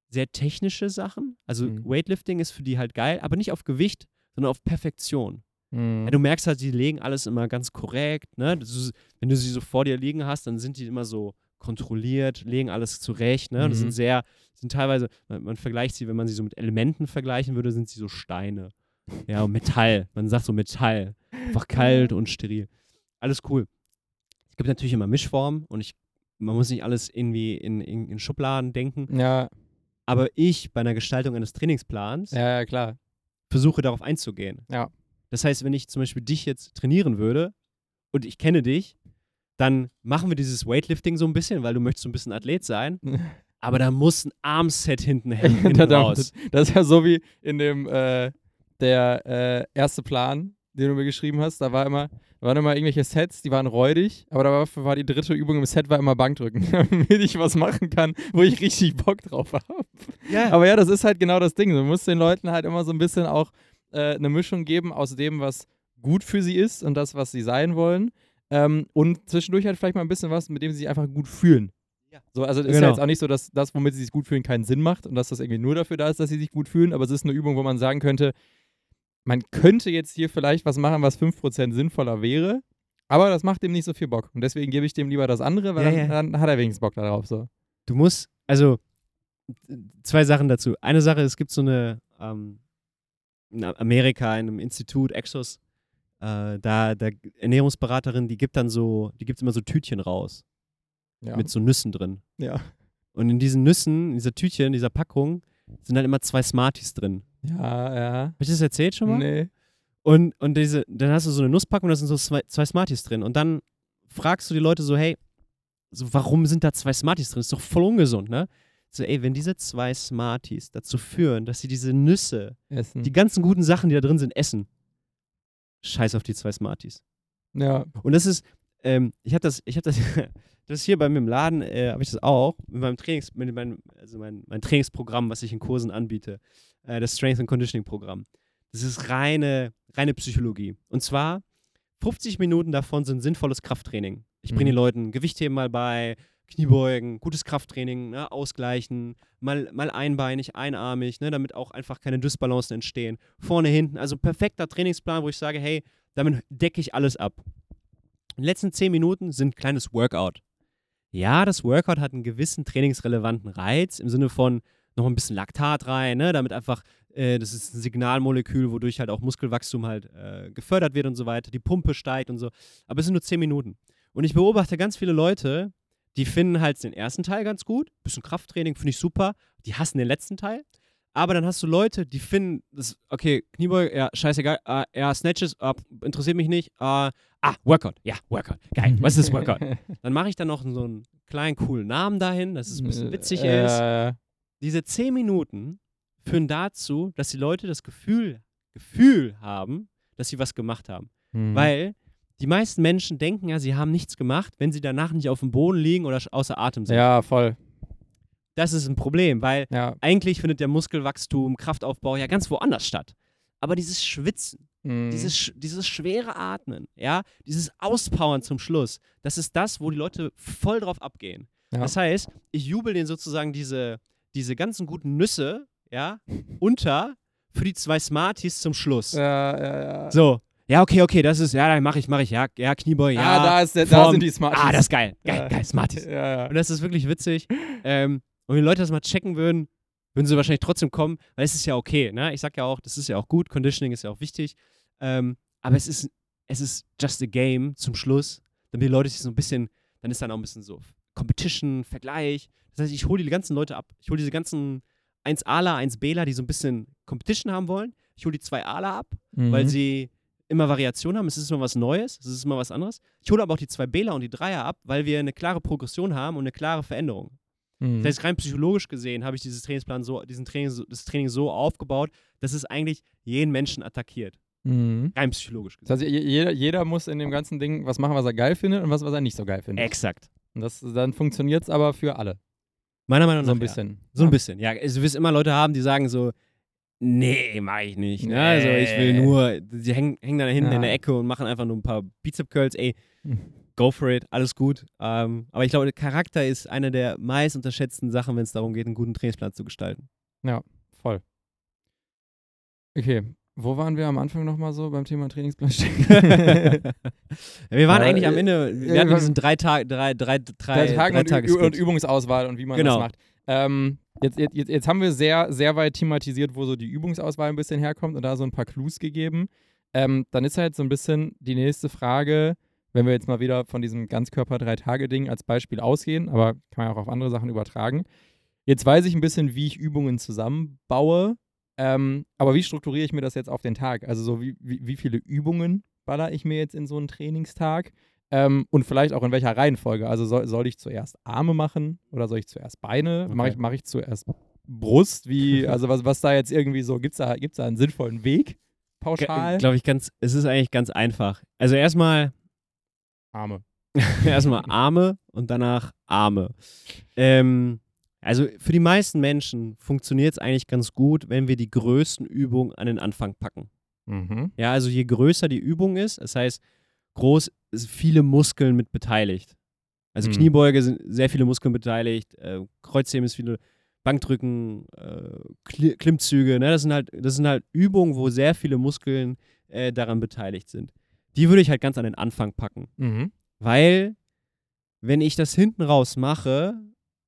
sehr technische Sachen. Also Mhm. Weightlifting ist für die halt geil, aber nicht auf Gewicht, sondern auf Perfektion. Mhm. Ja, du merkst halt, die legen alles immer ganz korrekt. Ne? Ist, wenn du sie so vor dir liegen hast, dann sind die immer so kontrolliert, legen alles zurecht. Ne? Und Das Mhm. sind sehr, sind teilweise, man, man vergleicht sie, wenn man sie so mit Elementen vergleichen würde, sind sie so Steine. Ja, und Metall. Man sagt so Metall. Einfach kalt und steril. Alles cool. Es gibt natürlich immer Mischformen und ich, man muss nicht alles irgendwie in, in, in Schubladen denken. ja, Aber ich bei einer Gestaltung eines Trainingsplans ja, ja, klar. versuche darauf einzugehen. Ja. Das heißt, wenn ich zum Beispiel dich jetzt trainieren würde und ich kenne dich, dann machen wir dieses Weightlifting so ein bisschen, weil du möchtest so ein bisschen Athlet sein. Aber da muss ein Armset hinten, hängen. Das ist ja so wie in dem äh, der äh, erste Plan, den du mir geschrieben hast. Da war immer, da waren immer irgendwelche Sets, die waren räudig, aber dafür war die dritte Übung im Set war immer Bankdrücken, damit ich was machen kann, wo ich richtig Bock drauf habe. Ja, Aber ja, das ist halt genau das Ding. Du musst den Leuten halt immer so ein bisschen auch äh, eine Mischung geben aus dem, was gut für sie ist und das, was sie sein wollen. Ähm, und zwischendurch halt vielleicht mal ein bisschen was, mit dem sie sich einfach gut fühlen. Ja. So, also es ist Genau. ja jetzt auch nicht so, dass das, womit sie sich gut fühlen, keinen Sinn macht und dass das irgendwie nur dafür da ist, dass sie sich gut fühlen, aber es ist eine Übung, wo man sagen könnte, man könnte jetzt hier vielleicht was machen, was 5% sinnvoller wäre, aber das macht dem nicht so viel Bock. Und deswegen gebe ich dem lieber das andere, weil Ja, dann, ja. dann hat er wenigstens Bock darauf. So. du musst, also zwei Sachen dazu. Eine Sache, es gibt so eine, ähm, in Amerika, in einem Institut, Exos, äh, da, da Ernährungsberaterin, die gibt dann so, die gibt immer so Tütchen raus Ja. mit so Nüssen drin. ja. Und in diesen Nüssen, in dieser Tütchen, in dieser Packung, sind dann immer zwei Smarties drin. Ja, ja. Hab ich das erzählt schon mal? Nee. Und, und diese, dann hast du so eine Nusspackung, da sind so zwei, zwei Smarties drin. Und dann fragst du die Leute so, hey, so, warum sind da zwei Smarties drin? Ist doch voll ungesund, ne? So, ey, wenn diese zwei Smarties dazu führen, dass sie diese Nüsse, Essen. die ganzen guten Sachen, die da drin sind, essen, scheiß auf die zwei Smarties. ja. Und das ist, ähm, ich habe das, ich habe das, das hier bei mir im Laden, äh, habe ich das auch, mit meinem Trainings, mit meinem, also mein, mein Trainingsprogramm, was ich in Kursen anbiete, äh, das Strength and Conditioning Programm. Das ist reine, reine Psychologie. Und zwar 50 Minuten davon sind sinnvolles Krafttraining. Ich bringe Mhm. den Leuten Gewichtheben mal bei, Kniebeugen, gutes Krafttraining, ne, ausgleichen, mal, mal einbeinig, einarmig, ne, damit auch einfach keine Dysbalancen entstehen. Vorne, hinten, also perfekter Trainingsplan, wo ich sage, hey, damit decke ich alles ab. Die letzten 10 Minuten sind ein kleines Workout. Ja, das Workout hat einen gewissen trainingsrelevanten Reiz im Sinne von noch ein bisschen Laktat rein, ne, damit einfach, äh, das ist ein Signalmolekül, wodurch halt auch Muskelwachstum halt äh, gefördert wird und so weiter, die Pumpe steigt und so. Aber es sind nur 10 Minuten. Und ich beobachte ganz viele Leute, die finden halt den ersten Teil ganz gut, bisschen Krafttraining finde ich super, die hassen den letzten Teil. Aber dann hast du Leute, die finden, das, okay, Kniebeuge, ja, scheißegal, äh, ja, Snatches, äh, interessiert mich nicht, äh, ah, Workout, ja, Workout, geil, was ist Workout? Dann mache ich dann noch so einen kleinen, coolen Namen dahin, dass es ein bisschen witzig äh, ist. Äh, Diese 10 Minuten führen dazu, dass die Leute das Gefühl, Gefühl haben, dass sie was gemacht haben. hm. Weil die meisten Menschen denken ja, sie haben nichts gemacht, wenn sie danach nicht auf dem Boden liegen oder außer Atem sind. Ja, voll. Das ist ein Problem, weil Ja. eigentlich findet der Muskelwachstum, Kraftaufbau ja ganz woanders statt. Aber dieses Schwitzen, hm. dieses, dieses schwere Atmen, ja, dieses Auspowern zum Schluss, das ist das, wo die Leute voll drauf abgehen. ja. Das heißt, ich jubel denen sozusagen diese, diese ganzen guten Nüsse, ja, unter für die zwei Smarties zum Schluss. ja, ja, ja. So, ja, okay, okay, das ist, ja, dann mache ich, mache ich, ja, ja, Kniebeuge, ja. ah, da, ist der, da sind die Smarties. Ah, das ist geil, geil, Ja. geil, Smarties. Ja, ja. Und das ist wirklich witzig. ähm, und wenn die Leute das mal checken würden, würden sie wahrscheinlich trotzdem kommen, weil es ist ja okay, ne? Ich sag ja auch, das ist ja auch gut, Conditioning ist ja auch wichtig. Ähm, aber es ist, es ist just a game zum Schluss, damit die Leute sich so ein bisschen, dann ist dann auch ein bisschen so Competition, Vergleich. Das heißt, ich hole die ganzen Leute ab. Ich hole diese ganzen 1Aler, 1Bler, die so ein bisschen Competition haben wollen. Ich hole die 2Aler ab, Mhm. weil sie immer Variation haben. Es ist immer was Neues, es ist immer was anderes. Ich hole aber auch die 2Bler und die 3er ab, weil wir eine klare Progression haben und eine klare Veränderung. Mhm. Das heißt, rein psychologisch gesehen habe ich dieses Trainingsplan so, diesen Training, so- das Training so aufgebaut, dass es eigentlich jeden Menschen attackiert. Mhm. Rein psychologisch Das gesehen. heißt, je- jeder, jeder muss in dem ganzen Ding was machen, was er geil findet und was, was er nicht so geil findet. Exakt. Und das, dann funktioniert es aber für alle. Meiner Meinung nach. So ein ja. bisschen. So ein Ja. bisschen, ja. Also, du wirst immer Leute haben, die sagen so, nee, mach ich nicht. Ne? Nee. Also ich will nur, die hängen, hängen da hinten Ja. in der Ecke und machen einfach nur ein paar Bizep-Curls. Ey, Hm. go for it, alles gut. Ähm, aber ich glaube, der Charakter ist eine der meist unterschätzten Sachen, wenn es darum geht, einen guten Trainingsplan zu gestalten. Voll. Okay, wo waren wir am Anfang nochmal so beim Thema Trainingsplan stecken? wir waren Äh, eigentlich am Ende, wir äh, hatten diesen drei Tage, drei, drei, drei, Drei Tagen und, Ü- und. Übungsauswahl und wie man Genau. das macht. Ähm, jetzt, jetzt, jetzt, haben wir sehr, sehr weit thematisiert, wo so die Übungsauswahl ein bisschen herkommt und da so ein paar Clues gegeben. Ähm, dann ist halt so ein bisschen die nächste Frage, wenn wir jetzt mal wieder von diesem Ganzkörper-Drei-Tage-Ding als Beispiel ausgehen, aber kann man ja auch auf andere Sachen übertragen. Jetzt weiß ich ein bisschen, wie ich Übungen zusammenbaue, ähm, aber wie strukturiere ich mir das jetzt auf den Tag? Also so wie, wie, wie viele Übungen baller ich mir jetzt in so einen Trainingstag? Ähm, und vielleicht auch in welcher Reihenfolge. Also soll, soll ich zuerst Arme machen oder soll ich zuerst Beine? Okay. Mache ich, mach ich zuerst Brust? Wie, also was, was da jetzt irgendwie so, gibt es da, gibt's da einen sinnvollen Weg? Pauschal? Glaube ich ganz, es ist eigentlich ganz einfach. Also erstmal Arme. Erstmal Arme und danach Arme. Ähm, also für die meisten Menschen funktioniert es eigentlich ganz gut, wenn wir die größten Übungen an den Anfang packen. Mhm. Ja, also je größer die Übung ist, das heißt, groß viele Muskeln mit beteiligt. Also Mhm. Kniebeuge sind sehr viele Muskeln beteiligt, äh, Kreuzheben ist viele, Bankdrücken, äh, Kli Klimmzüge, ne? das, sind halt, das sind halt Übungen, wo sehr viele Muskeln äh, daran beteiligt sind. Die würde ich halt ganz an den Anfang packen. Mhm. Weil, wenn ich das hinten raus mache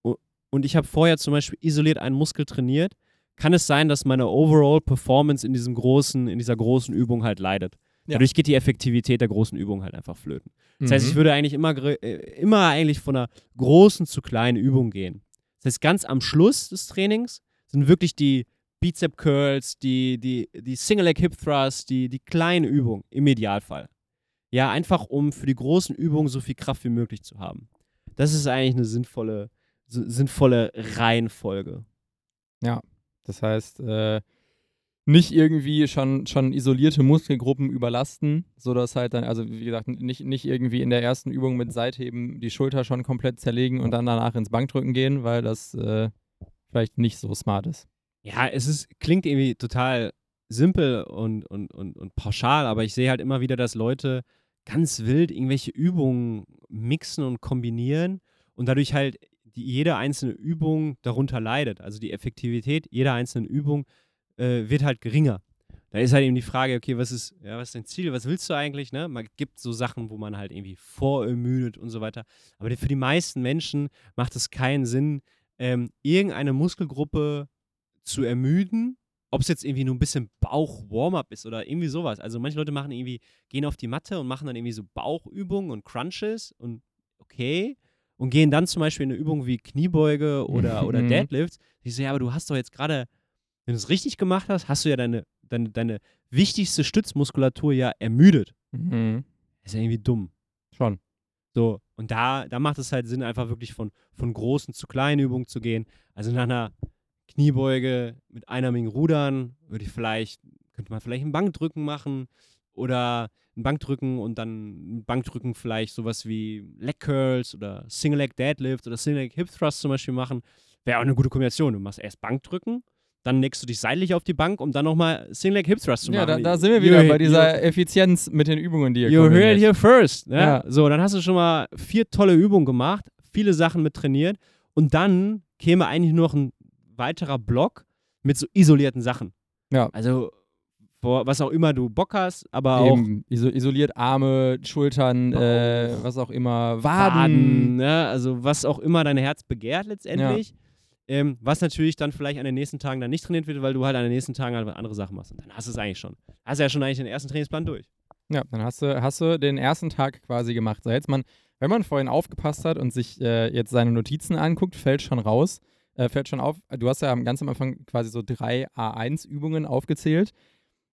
und ich habe vorher zum Beispiel isoliert einen Muskel trainiert, kann es sein, dass meine Overall Performance in diesem großen, in dieser großen Übung halt leidet. Ja. Dadurch geht die Effektivität der großen Übung halt einfach flöten. Das heißt, ich Mhm. würde eigentlich immer, äh, immer eigentlich von einer großen zu kleinen Übung gehen. Das heißt, ganz am Schluss des Trainings sind wirklich die Bizep Curls, die, die, die Single Leg Hip Thrust, die, die kleinen Übungen im Idealfall. Ja, einfach um für die großen Übungen so viel Kraft wie möglich zu haben. Das ist eigentlich eine sinnvolle, si- sinnvolle Reihenfolge. Das heißt, äh, nicht irgendwie schon, schon isolierte Muskelgruppen überlasten, sodass halt dann, also wie gesagt, nicht, nicht irgendwie in der ersten Übung mit Seitheben die Schulter schon komplett zerlegen und dann danach ins Bankdrücken gehen, weil das äh, vielleicht nicht so smart ist. Ja, es ist, klingt irgendwie total simpel und, und, und, und pauschal, aber ich sehe halt immer wieder, dass Leute ganz wild irgendwelche Übungen mixen und kombinieren und dadurch halt die, jede einzelne Übung darunter leidet. Also die Effektivität jeder einzelnen Übung äh, wird halt geringer. Da ist halt eben die Frage, okay, was ist, ja, was ist dein Ziel, was willst du eigentlich? Ne? Man gibt so Sachen, wo man halt irgendwie vorermüdet und so weiter. Aber für die meisten Menschen macht es keinen Sinn, ähm, irgendeine Muskelgruppe zu ermüden, ob es jetzt irgendwie nur ein bisschen Bauch-Warm-up ist oder irgendwie sowas. Also manche Leute machen irgendwie, gehen auf die Matte und machen dann irgendwie so Bauchübungen und Crunches und okay. Und gehen dann zum Beispiel in eine Übung wie Kniebeuge oder, oder Mhm. Deadlifts. Ich so, ja, aber du hast doch jetzt gerade, wenn du es richtig gemacht hast, hast du ja deine, deine, deine wichtigste Stützmuskulatur ja ermüdet. Mhm. ist ja irgendwie dumm. Schon. So, und da, da macht es halt Sinn, einfach wirklich von, von großen zu kleinen Übungen zu gehen. Also nach einer Kniebeuge mit einarmigen Rudern würde ich vielleicht, könnte man vielleicht ein Bankdrücken machen oder ein Bankdrücken und dann ein Bankdrücken vielleicht sowas wie Leg Curls oder Single Leg Deadlift oder Single Leg Hip Thrust zum Beispiel machen. Wäre auch eine gute Kombination. Du machst erst Bankdrücken, dann legst du dich seitlich auf die Bank, um dann nochmal Single Leg Hip Thrust zu Ja, machen. da, da sind wir You- wieder you- bei dieser Effizienz mit den Übungen, die ihr You heard it here first. Ne? Ja. So, dann hast du schon mal vier tolle Übungen gemacht, viele Sachen mit trainiert und dann käme eigentlich nur noch ein weiterer Block mit so isolierten Sachen. Ja. Also, was auch immer du Bock hast, aber auch Eben, iso isoliert Arme, Schultern, äh, was auch immer, Waden. Waden, ne? also was auch immer dein Herz begehrt letztendlich. Ähm, was natürlich dann vielleicht an den nächsten Tagen dann nicht trainiert wird, weil du halt an den nächsten Tagen halt andere Sachen machst. Und dann hast du es eigentlich schon. Hast du ja schon eigentlich den ersten Trainingsplan durch. Ja, dann hast du, hast du den ersten Tag quasi gemacht. So, jetzt man, wenn man vorhin aufgepasst hat und sich äh, jetzt seine Notizen anguckt, fällt schon raus, äh, fällt schon auf, du hast ja ganz am Anfang quasi so drei A1-Übungen aufgezählt.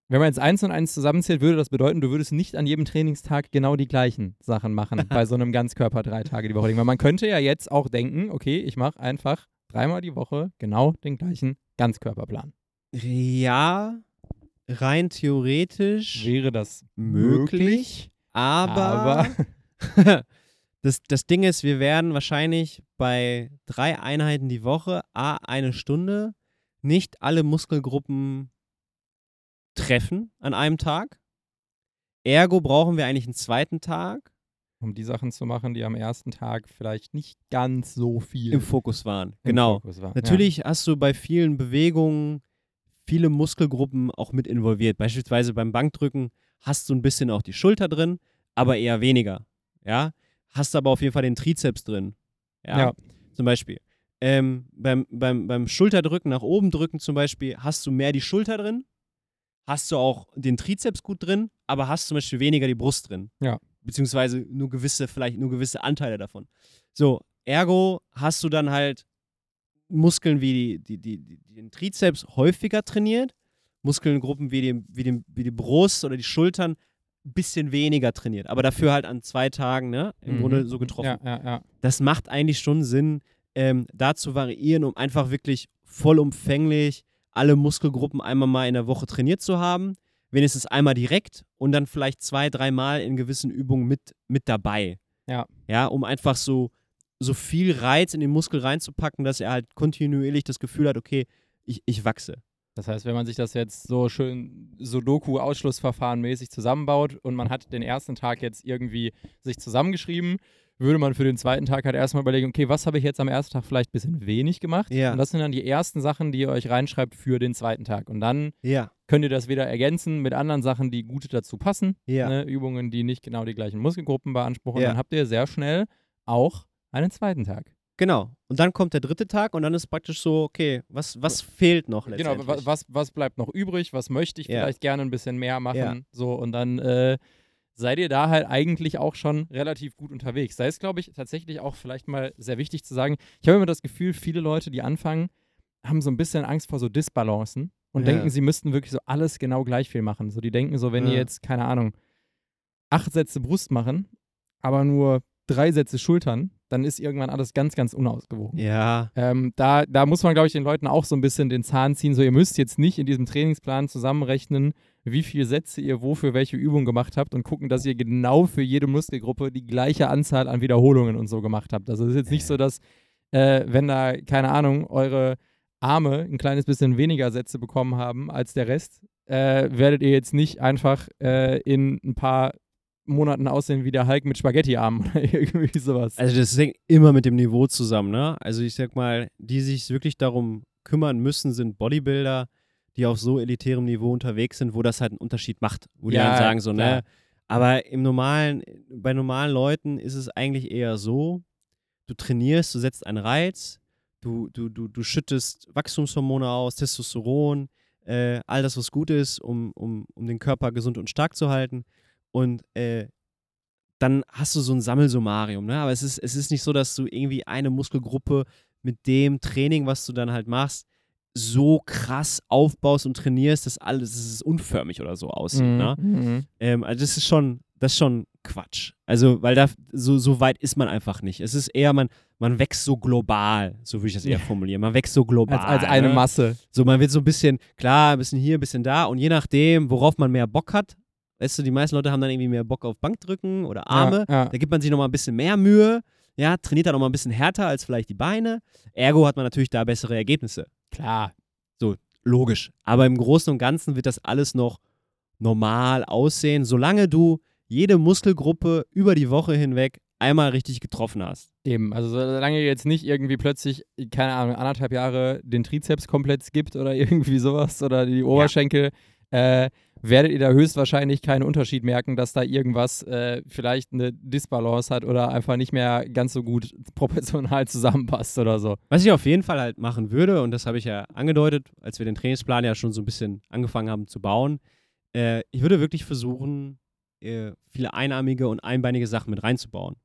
Wenn man jetzt eins und eins zusammenzählt, würde das bedeuten, du würdest nicht an jedem Trainingstag genau die gleichen Sachen machen bei so einem Ganzkörper drei Tage die Woche. Weil man könnte ja jetzt auch denken, okay, ich mache einfach dreimal die Woche genau den gleichen Ganzkörperplan. Ja, rein theoretisch Wäre das möglich, aber, aber das, das Ding ist, wir werden wahrscheinlich bei drei Einheiten die Woche, a eine Stunde, nicht alle Muskelgruppen treffen an einem Tag. Ergo brauchen wir eigentlich einen zweiten Tag um die Sachen zu machen, die am ersten Tag vielleicht nicht ganz so viel im Fokus waren. im genau. Fokus waren. Natürlich hast du bei vielen Bewegungen viele Muskelgruppen auch mit involviert. Beispielsweise beim Bankdrücken hast du ein bisschen auch die Schulter drin, aber eher weniger. Ja, hast aber auf jeden Fall den Trizeps drin. Ja, Ja. zum Beispiel. Ähm, beim, beim, beim Schulterdrücken, nach oben drücken zum Beispiel, hast du mehr die Schulter drin, hast du auch den Trizeps gut drin, aber hast zum Beispiel weniger die Brust drin. Ja. Beziehungsweise nur gewisse, vielleicht nur gewisse Anteile davon. So, ergo hast du dann halt Muskeln wie die, die, die, die, den Trizeps häufiger trainiert, Muskelgruppen wie die, wie, die, wie die Brust oder die Schultern ein bisschen weniger trainiert, aber dafür halt an zwei Tagen, ne, im Mhm. Grunde so getroffen Ja, ja, ja. das macht eigentlich schon Sinn, ähm, da zu variieren, um einfach wirklich vollumfänglich alle Muskelgruppen einmal mal in der Woche trainiert zu haben. Wenigstens einmal direkt und dann vielleicht zwei, dreimal in gewissen Übungen mit, mit dabei. Ja. Ja, um einfach so, so viel Reiz in den Muskel reinzupacken, dass er halt kontinuierlich das Gefühl hat, okay, ich, ich wachse. Das heißt, wenn man sich das jetzt so schön Sudoku-Ausschlussverfahren mäßig zusammenbaut und man hat den ersten Tag jetzt irgendwie sich zusammengeschrieben, würde man für den zweiten Tag halt erstmal überlegen, okay, was habe ich jetzt am ersten Tag vielleicht ein bisschen wenig gemacht? Ja. Und das sind dann die ersten Sachen, die ihr euch reinschreibt für den zweiten Tag. Und dann Ja. könnt ihr das wieder ergänzen mit anderen Sachen, die gut dazu passen. Ja. Ne? Übungen, die nicht genau die gleichen Muskelgruppen beanspruchen. Ja. Dann habt ihr sehr schnell auch einen zweiten Tag. Genau. Und dann kommt der dritte Tag und dann ist praktisch so, okay, was, was fehlt noch Genau, letztendlich? wa- was, was bleibt noch übrig? Was möchte ich Ja. vielleicht gerne ein bisschen mehr machen? Ja. So, und dann äh, seid ihr da halt eigentlich auch schon relativ gut unterwegs. Da ist, glaube ich, tatsächlich auch vielleicht mal sehr wichtig zu sagen, ich habe immer das Gefühl, viele Leute, die anfangen, haben so ein bisschen Angst vor so Disbalancen und Ja. denken, sie müssten wirklich so alles genau gleich viel machen. So, die denken so, wenn ihr Ja. jetzt, keine Ahnung, acht Sätze Brust machen, aber nur drei Sätze Schultern, dann ist irgendwann alles ganz, ganz unausgewogen. Ja. Ähm, da, da muss man, glaube ich, den Leuten auch so ein bisschen den Zahn ziehen. So, ihr müsst jetzt nicht in diesem Trainingsplan zusammenrechnen, wie viele Sätze ihr wofür welche Übung gemacht habt und gucken, dass ihr genau für jede Muskelgruppe die gleiche Anzahl an Wiederholungen und so gemacht habt. Also es ist jetzt nicht so, dass, äh, wenn da, keine Ahnung, eure Arme ein kleines bisschen weniger Sätze bekommen haben als der Rest, äh, werdet ihr jetzt nicht einfach äh, in ein paar Monaten aussehen wie der Hulk mit Spaghetti-Armen oder irgendwie sowas. Also das hängt immer mit dem Niveau zusammen, ne? Also ich sag mal, die sich wirklich darum kümmern müssen, sind Bodybuilder, die auf so elitärem Niveau unterwegs sind, wo das halt einen Unterschied macht. Wo die Ja, dann sagen so, klar. ne? Aber im normalen, bei normalen Leuten ist es eigentlich eher so, du trainierst, du setzt einen Reiz, du, du, du, du schüttest Wachstumshormone aus, Testosteron, äh, all das, was gut ist, um, um, um den Körper gesund und stark zu halten. Und äh, dann hast du so ein Sammelsummarium, ne? Aber es ist, es ist nicht so, dass du irgendwie eine Muskelgruppe mit dem Training, was du dann halt machst, so krass aufbaust und trainierst, dass alles dass es unförmig oder so aussieht. Mhm, Ne? mhm. Ähm, also das ist schon, das ist schon Quatsch. Also, weil da so, so weit ist man einfach nicht. Es ist eher, man, man wächst so global, so würde ich das eher formulieren. Man wächst so global. Als, als eine ne? Masse. So, man wird so ein bisschen, klar, ein bisschen hier, ein bisschen da und je nachdem, worauf man mehr Bock hat, weißt du, die meisten Leute haben dann irgendwie mehr Bock auf Bankdrücken oder Arme. Ja, ja. Da gibt man sich nochmal ein bisschen mehr Mühe, ja, trainiert dann nochmal ein bisschen härter als vielleicht die Beine. Ergo hat man natürlich da bessere Ergebnisse. Klar. Logisch. Aber im Großen und Ganzen wird das alles noch normal aussehen, solange du jede Muskelgruppe über die Woche hinweg einmal richtig getroffen hast. Eben, also solange jetzt nicht irgendwie plötzlich, keine Ahnung, anderthalb Jahre den Trizeps komplett skippt oder irgendwie sowas oder die Oberschenkel, äh, werdet ihr da höchstwahrscheinlich keinen Unterschied merken, dass da irgendwas äh, vielleicht eine Disbalance hat oder einfach nicht mehr ganz so gut proportional zusammenpasst oder so. Was ich auf jeden Fall halt machen würde, und das habe ich ja angedeutet, als wir den Trainingsplan ja schon so ein bisschen angefangen haben zu bauen, äh, ich würde wirklich versuchen, äh, viele einarmige und einbeinige Sachen mit reinzubauen.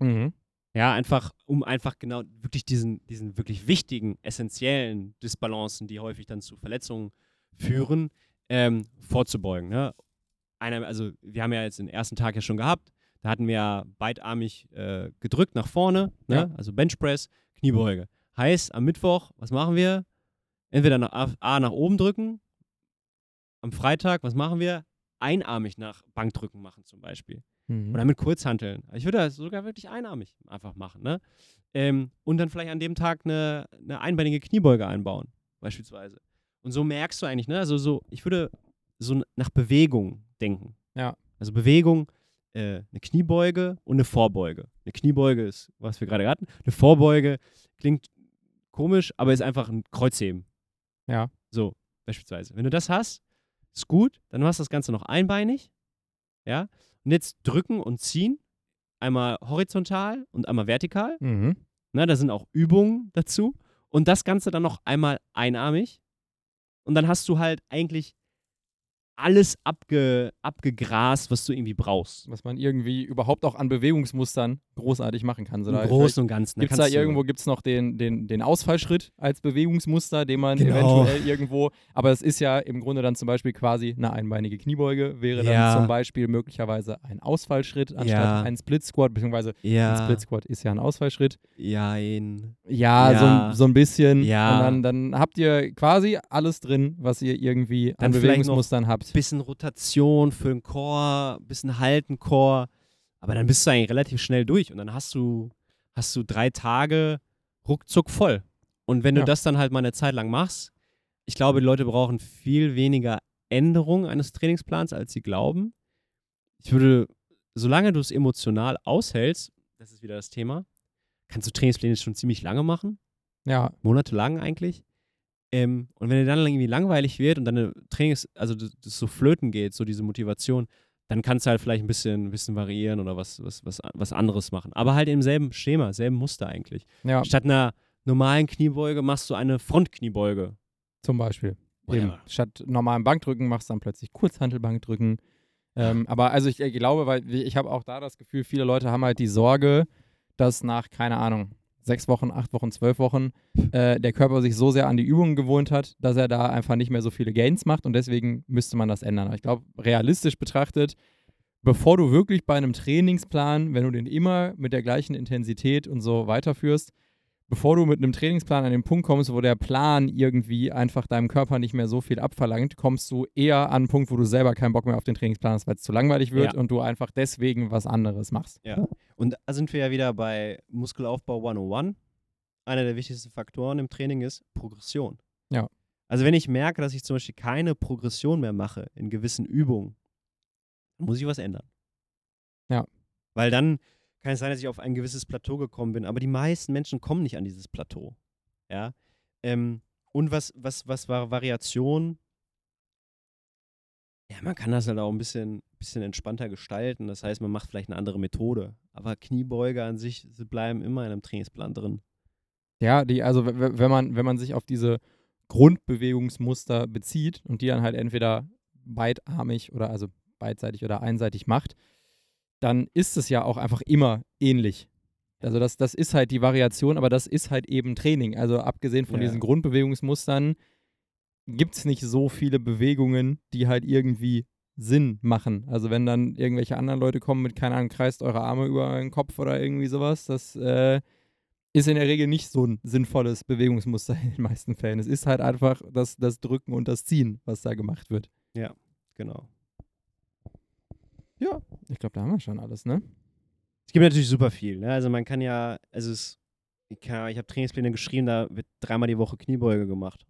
Mhm. Ja, einfach, um einfach genau wirklich diesen, diesen wirklich wichtigen, essentiellen Disbalancen, die häufig dann zu Verletzungen führen, ähm, vorzubeugen. Ne? Einer, also wir haben ja jetzt den ersten Tag ja schon gehabt, da hatten wir ja beidarmig äh, gedrückt nach vorne, ne? Ja. also Benchpress, Kniebeuge. Heißt, am Mittwoch, was machen wir? Entweder nach A, A nach oben drücken, am Freitag, was machen wir? Einarmig nach Bankdrücken machen zum Beispiel. Mhm. Oder mit Kurzhanteln. Ich würde das sogar wirklich einarmig einfach machen. Ne? Ähm, und dann vielleicht an dem Tag eine, eine einbeinige Kniebeuge einbauen, beispielsweise. Und so merkst du eigentlich, ne? Also so, ich würde so nach Bewegung denken. Ja. Also Bewegung, äh, eine Kniebeuge und eine Vorbeuge. Eine Kniebeuge ist, was wir gerade hatten. Eine Vorbeuge klingt komisch, aber ist einfach ein Kreuzheben. Ja. So, beispielsweise. Wenn du das hast, ist gut, dann machst du das Ganze noch einbeinig. Ja. Und jetzt drücken und ziehen. Einmal horizontal und einmal vertikal. Mhm. Ne, da sind auch Übungen dazu. Und das Ganze dann noch einmal einarmig. Und dann hast du halt eigentlich alles abge, abgegrast, was du irgendwie brauchst. Was man irgendwie überhaupt auch an Bewegungsmustern großartig machen kann. So, Im Großen und Ganzen. Gibt es da irgendwo gibt's noch den, den, den Ausfallschritt als Bewegungsmuster, den man Genau. eventuell irgendwo, aber es ist ja im Grunde dann zum Beispiel quasi eine einbeinige Kniebeuge, wäre Ja. dann zum Beispiel möglicherweise ein Ausfallschritt anstatt Ja. ein Split Squat, beziehungsweise ein Ja, Split Squat ist ja ein Ausfallschritt. jein. Ja, Ja. So, ein- so ein bisschen. Ja. Und dann, dann habt ihr quasi alles drin, was ihr irgendwie Dann an Bewegungsmustern habt. Bisschen Rotation für den Core, bisschen halten Core. Aber dann bist du eigentlich relativ schnell durch und dann hast du, hast du drei Tage ruckzuck voll. Und wenn du Ja. das dann halt mal eine Zeit lang machst, ich glaube, die Leute brauchen viel weniger Änderung eines Trainingsplans, als sie glauben. Ich würde, solange du es emotional aushältst, das ist wieder das Thema, kannst du Trainingspläne schon ziemlich lange machen Ja, monatelang eigentlich. Ähm, und wenn dir dann irgendwie langweilig wird und deine Trainings, also das, das so flöten geht, so diese Motivation, dann kannst du halt vielleicht ein bisschen, ein bisschen variieren oder was, was, was, was anderes machen. Aber halt im selben Schema, selben Muster eigentlich. ja, Statt einer normalen Kniebeuge machst du eine Frontkniebeuge. zum Beispiel. Eben. Statt normalem Bankdrücken machst du dann plötzlich Kurzhantelbankdrücken. Ähm, aber also ich äh, glaube, weil ich habe auch da das Gefühl, viele Leute haben halt die Sorge, dass nach, keine Ahnung, sechs Wochen, acht Wochen, zwölf Wochen äh, der Körper sich so sehr an die Übungen gewohnt hat, dass er da einfach nicht mehr so viele Gains macht und deswegen müsste man das ändern. Aber ich glaube, realistisch betrachtet, bevor du wirklich bei einem Trainingsplan, wenn du den immer mit der gleichen Intensität und so weiterführst, bevor du mit einem Trainingsplan an den Punkt kommst, wo der Plan irgendwie einfach deinem Körper nicht mehr so viel abverlangt, kommst du eher an einen Punkt, wo du selber keinen Bock mehr auf den Trainingsplan hast, weil es zu langweilig wird Ja. und du einfach deswegen was anderes machst. Ja. Und da sind wir ja wieder bei Muskelaufbau 101. Einer der wichtigsten Faktoren im Training ist Progression. Ja. Also wenn ich merke, dass ich zum Beispiel keine Progression mehr mache in gewissen Übungen, muss ich was ändern. Ja. Weil dann kann es sein, dass ich auf ein gewisses Plateau gekommen bin. Aber die meisten Menschen kommen nicht an dieses Plateau. Ja. Ähm, und was, was, was war Variation? Ja, man kann das halt auch ein bisschen, bisschen entspannter gestalten. Das heißt, man macht vielleicht eine andere Methode. Aber Kniebeuge an sich, sie bleiben immer in einem Trainingsplan drin. Ja, die, also wenn man, wenn man sich auf diese Grundbewegungsmuster bezieht und die dann halt entweder beidarmig oder also beidseitig oder einseitig macht, dann ist es ja auch einfach immer ähnlich. Also das, das ist halt die Variation, aber das ist halt eben Training. Also abgesehen von Ja. diesen Grundbewegungsmustern gibt es nicht so viele Bewegungen, die halt irgendwie Sinn machen. Also wenn dann irgendwelche anderen Leute kommen mit, keine Ahnung, kreist eure Arme über euren Kopf oder irgendwie sowas, das äh, ist in der Regel nicht so ein sinnvolles Bewegungsmuster in den meisten Fällen. Es ist halt einfach das, das Drücken und das Ziehen, was da gemacht wird. Genau. Ja, ich glaube, da haben wir schon alles, ne? Es gibt natürlich super viel. Ne? Also man kann ja, also es, ich, kann- ich habe Trainingspläne geschrieben, da wird dreimal die Woche Kniebeuge gemacht.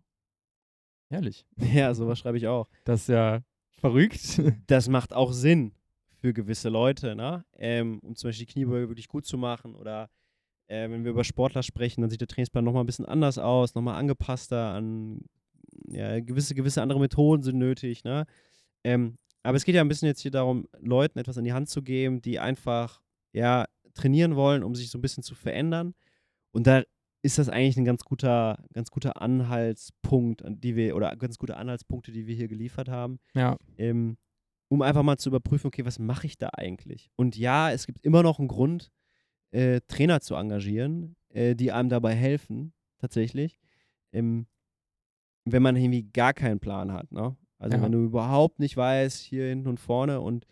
Herrlich. Ja, sowas schreibe ich auch. Das ist ja verrückt. Das macht auch Sinn für gewisse Leute, ne? Ähm, um zum Beispiel die Kniebeuge wirklich gut zu machen. Oder äh, wenn wir über Sportler sprechen, dann sieht der Trainingsplan nochmal ein bisschen anders aus, nochmal angepasster an ja, gewisse, gewisse andere Methoden sind nötig, ne? Ähm, aber es geht ja ein bisschen jetzt hier darum, Leuten etwas an die Hand zu geben, die einfach ja trainieren wollen, um sich so ein bisschen zu verändern. Und da ist das eigentlich ein ganz guter, ganz guter Anhaltspunkt, an die wir, oder ganz gute Anhaltspunkte, die wir hier geliefert haben. ja, Ähm, um einfach mal zu überprüfen, okay, was mache ich da eigentlich? Und ja, es gibt immer noch einen Grund, äh, Trainer zu engagieren, äh, die einem dabei helfen, tatsächlich. Ähm, wenn man irgendwie gar keinen Plan hat, ne? Also Ja. wenn du überhaupt nicht weißt, hier hinten und vorne und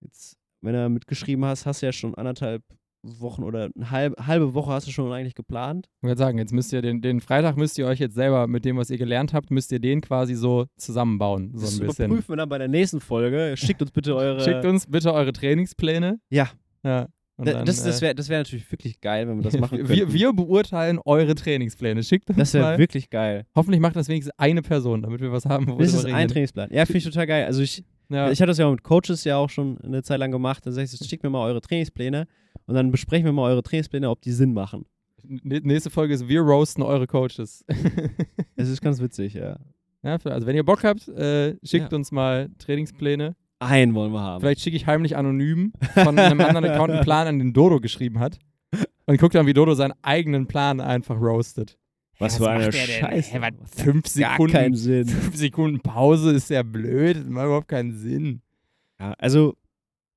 jetzt, wenn du mitgeschrieben hast, hast du ja schon anderthalb Wochen oder eine halbe, halbe Woche hast du schon eigentlich geplant. Ich würde sagen, jetzt müsst ihr den, den Freitag müsst ihr euch jetzt selber mit dem, was ihr gelernt habt, müsst ihr den quasi so zusammenbauen. So das ein bisschen. überprüfen wir dann bei der nächsten Folge. Schickt uns bitte eure. Schickt uns bitte eure Trainingspläne. Ja. Ja. Da- dann, das das äh, wäre das wär natürlich wirklich geil, wenn wir das machen könnten. wir, wir beurteilen eure Trainingspläne. Schickt uns das wäre wirklich geil. Hoffentlich macht das wenigstens eine Person, damit wir was haben, wo Das ist ein reden. Trainingsplan. Ja, finde ich total geil. Also ich, Ja. ich hatte das ja auch mit Coaches ja auch schon eine Zeit lang gemacht. Da sag ich schickt mir mal eure Trainingspläne und dann besprechen wir mal eure Trainingspläne, ob die Sinn machen. N- Nächste Folge ist, wir roasten eure Coaches. Es ist ganz witzig, ja. ja, also wenn ihr Bock habt, äh, schickt Ja. uns mal Trainingspläne. Einen wollen wir haben. Vielleicht schicke ich heimlich anonym von einem anderen Account einen Plan an den Dodo geschrieben hat. Und guckt dann, wie Dodo seinen eigenen Plan einfach roastet. Was Hä, für eine? Scheiße. Hä, was, Was fünf Gar Sekunden, keinen Sinn. fünf Sekunden Pause ist ja blöd. Das macht überhaupt keinen Sinn. Ja, also,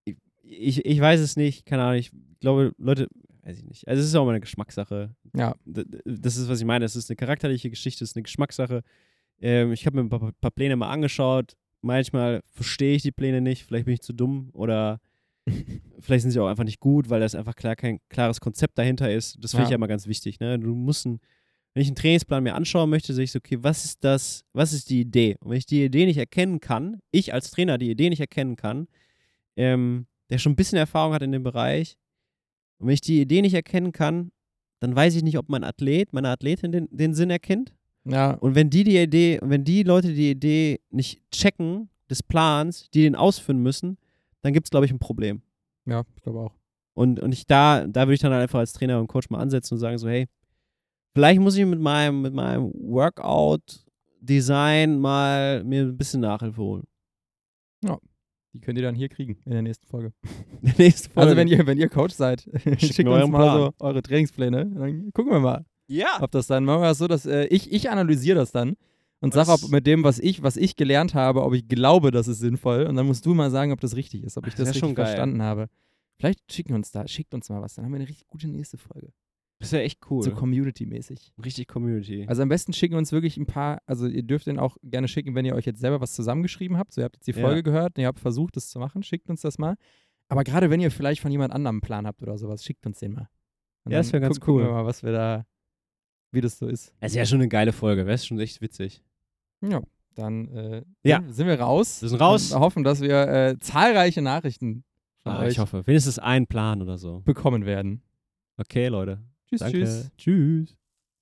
ich, ich, ich weiß es nicht, keine Ahnung. Ich glaube, Leute, weiß ich nicht. Also, es ist auch mal eine Geschmackssache. Ja. Das ist, was ich meine. Es ist eine charakterliche Geschichte, es ist eine Geschmackssache. Ähm, ich habe mir ein paar, paar Pläne mal angeschaut. Manchmal verstehe ich die Pläne nicht. Vielleicht bin ich zu dumm oder vielleicht sind sie auch einfach nicht gut, weil das einfach klar kein klares Konzept dahinter ist. Das finde ich Ja. ja immer ganz wichtig. Ne? Du musst ein, wenn ich einen Trainingsplan mir anschauen möchte, sehe ich so, okay, was ist das, was ist die Idee? Und wenn ich die Idee nicht erkennen kann, ich als Trainer die Idee nicht erkennen kann, ähm, der schon ein bisschen Erfahrung hat in dem Bereich, und wenn ich die Idee nicht erkennen kann, dann weiß ich nicht, ob mein Athlet, meine Athletin den, den Sinn erkennt. Ja, Und wenn die die Idee, wenn die Leute die Idee nicht checken des Plans, die den ausführen müssen, dann gibt es, glaube ich, ein Problem. ja, ich glaube auch. Und, und ich da, da würde ich dann halt einfach als Trainer und Coach mal ansetzen und sagen so, hey, vielleicht muss ich mit meinem, mit meinem Workout-Design mal mir ein bisschen Nachhilfe holen. Die könnt ihr dann hier kriegen in der nächsten Folge. Nächste Folge. Also wenn ihr, wenn ihr Coach seid, schickt uns mal Plan. so eure Trainingspläne. Dann gucken wir mal, ja. ob das dann machen wir das so, dass äh, ich, ich analysiere das dann und sag, Was? ob mit dem, was ich, was ich gelernt habe, ob ich glaube, das ist sinnvoll. Und dann musst du mal sagen, ob das richtig ist, ob ich das das richtig verstanden habe. Vielleicht schicken uns da, schickt uns mal was. Dann haben wir eine richtig gute nächste Folge. Das wäre echt cool. So Community-mäßig. Richtig Community. Also am besten schicken uns wirklich ein paar, also ihr dürft den auch gerne schicken, wenn ihr euch jetzt selber was zusammengeschrieben habt. So, ihr habt jetzt die Ja. Folge gehört, ihr habt versucht, das zu machen, schickt uns das mal. Aber gerade wenn ihr vielleicht von jemand anderem einen Plan habt oder sowas, schickt uns den mal. Und Ja, das dann wär ganz guck- Gucken cool. wir mal, was wir da, wie das so ist. Es ist ja schon eine geile Folge, wäre schon echt witzig. Ja, dann äh, Ja. sind, wir raus. Wir sind raus. Und hoffen, dass wir äh, zahlreiche Nachrichten von Ah, euch ich hoffe, wenigstens ein Plan oder so. bekommen werden. Okay, Leute. Tschüss, Danke. tschüss. Tschüss.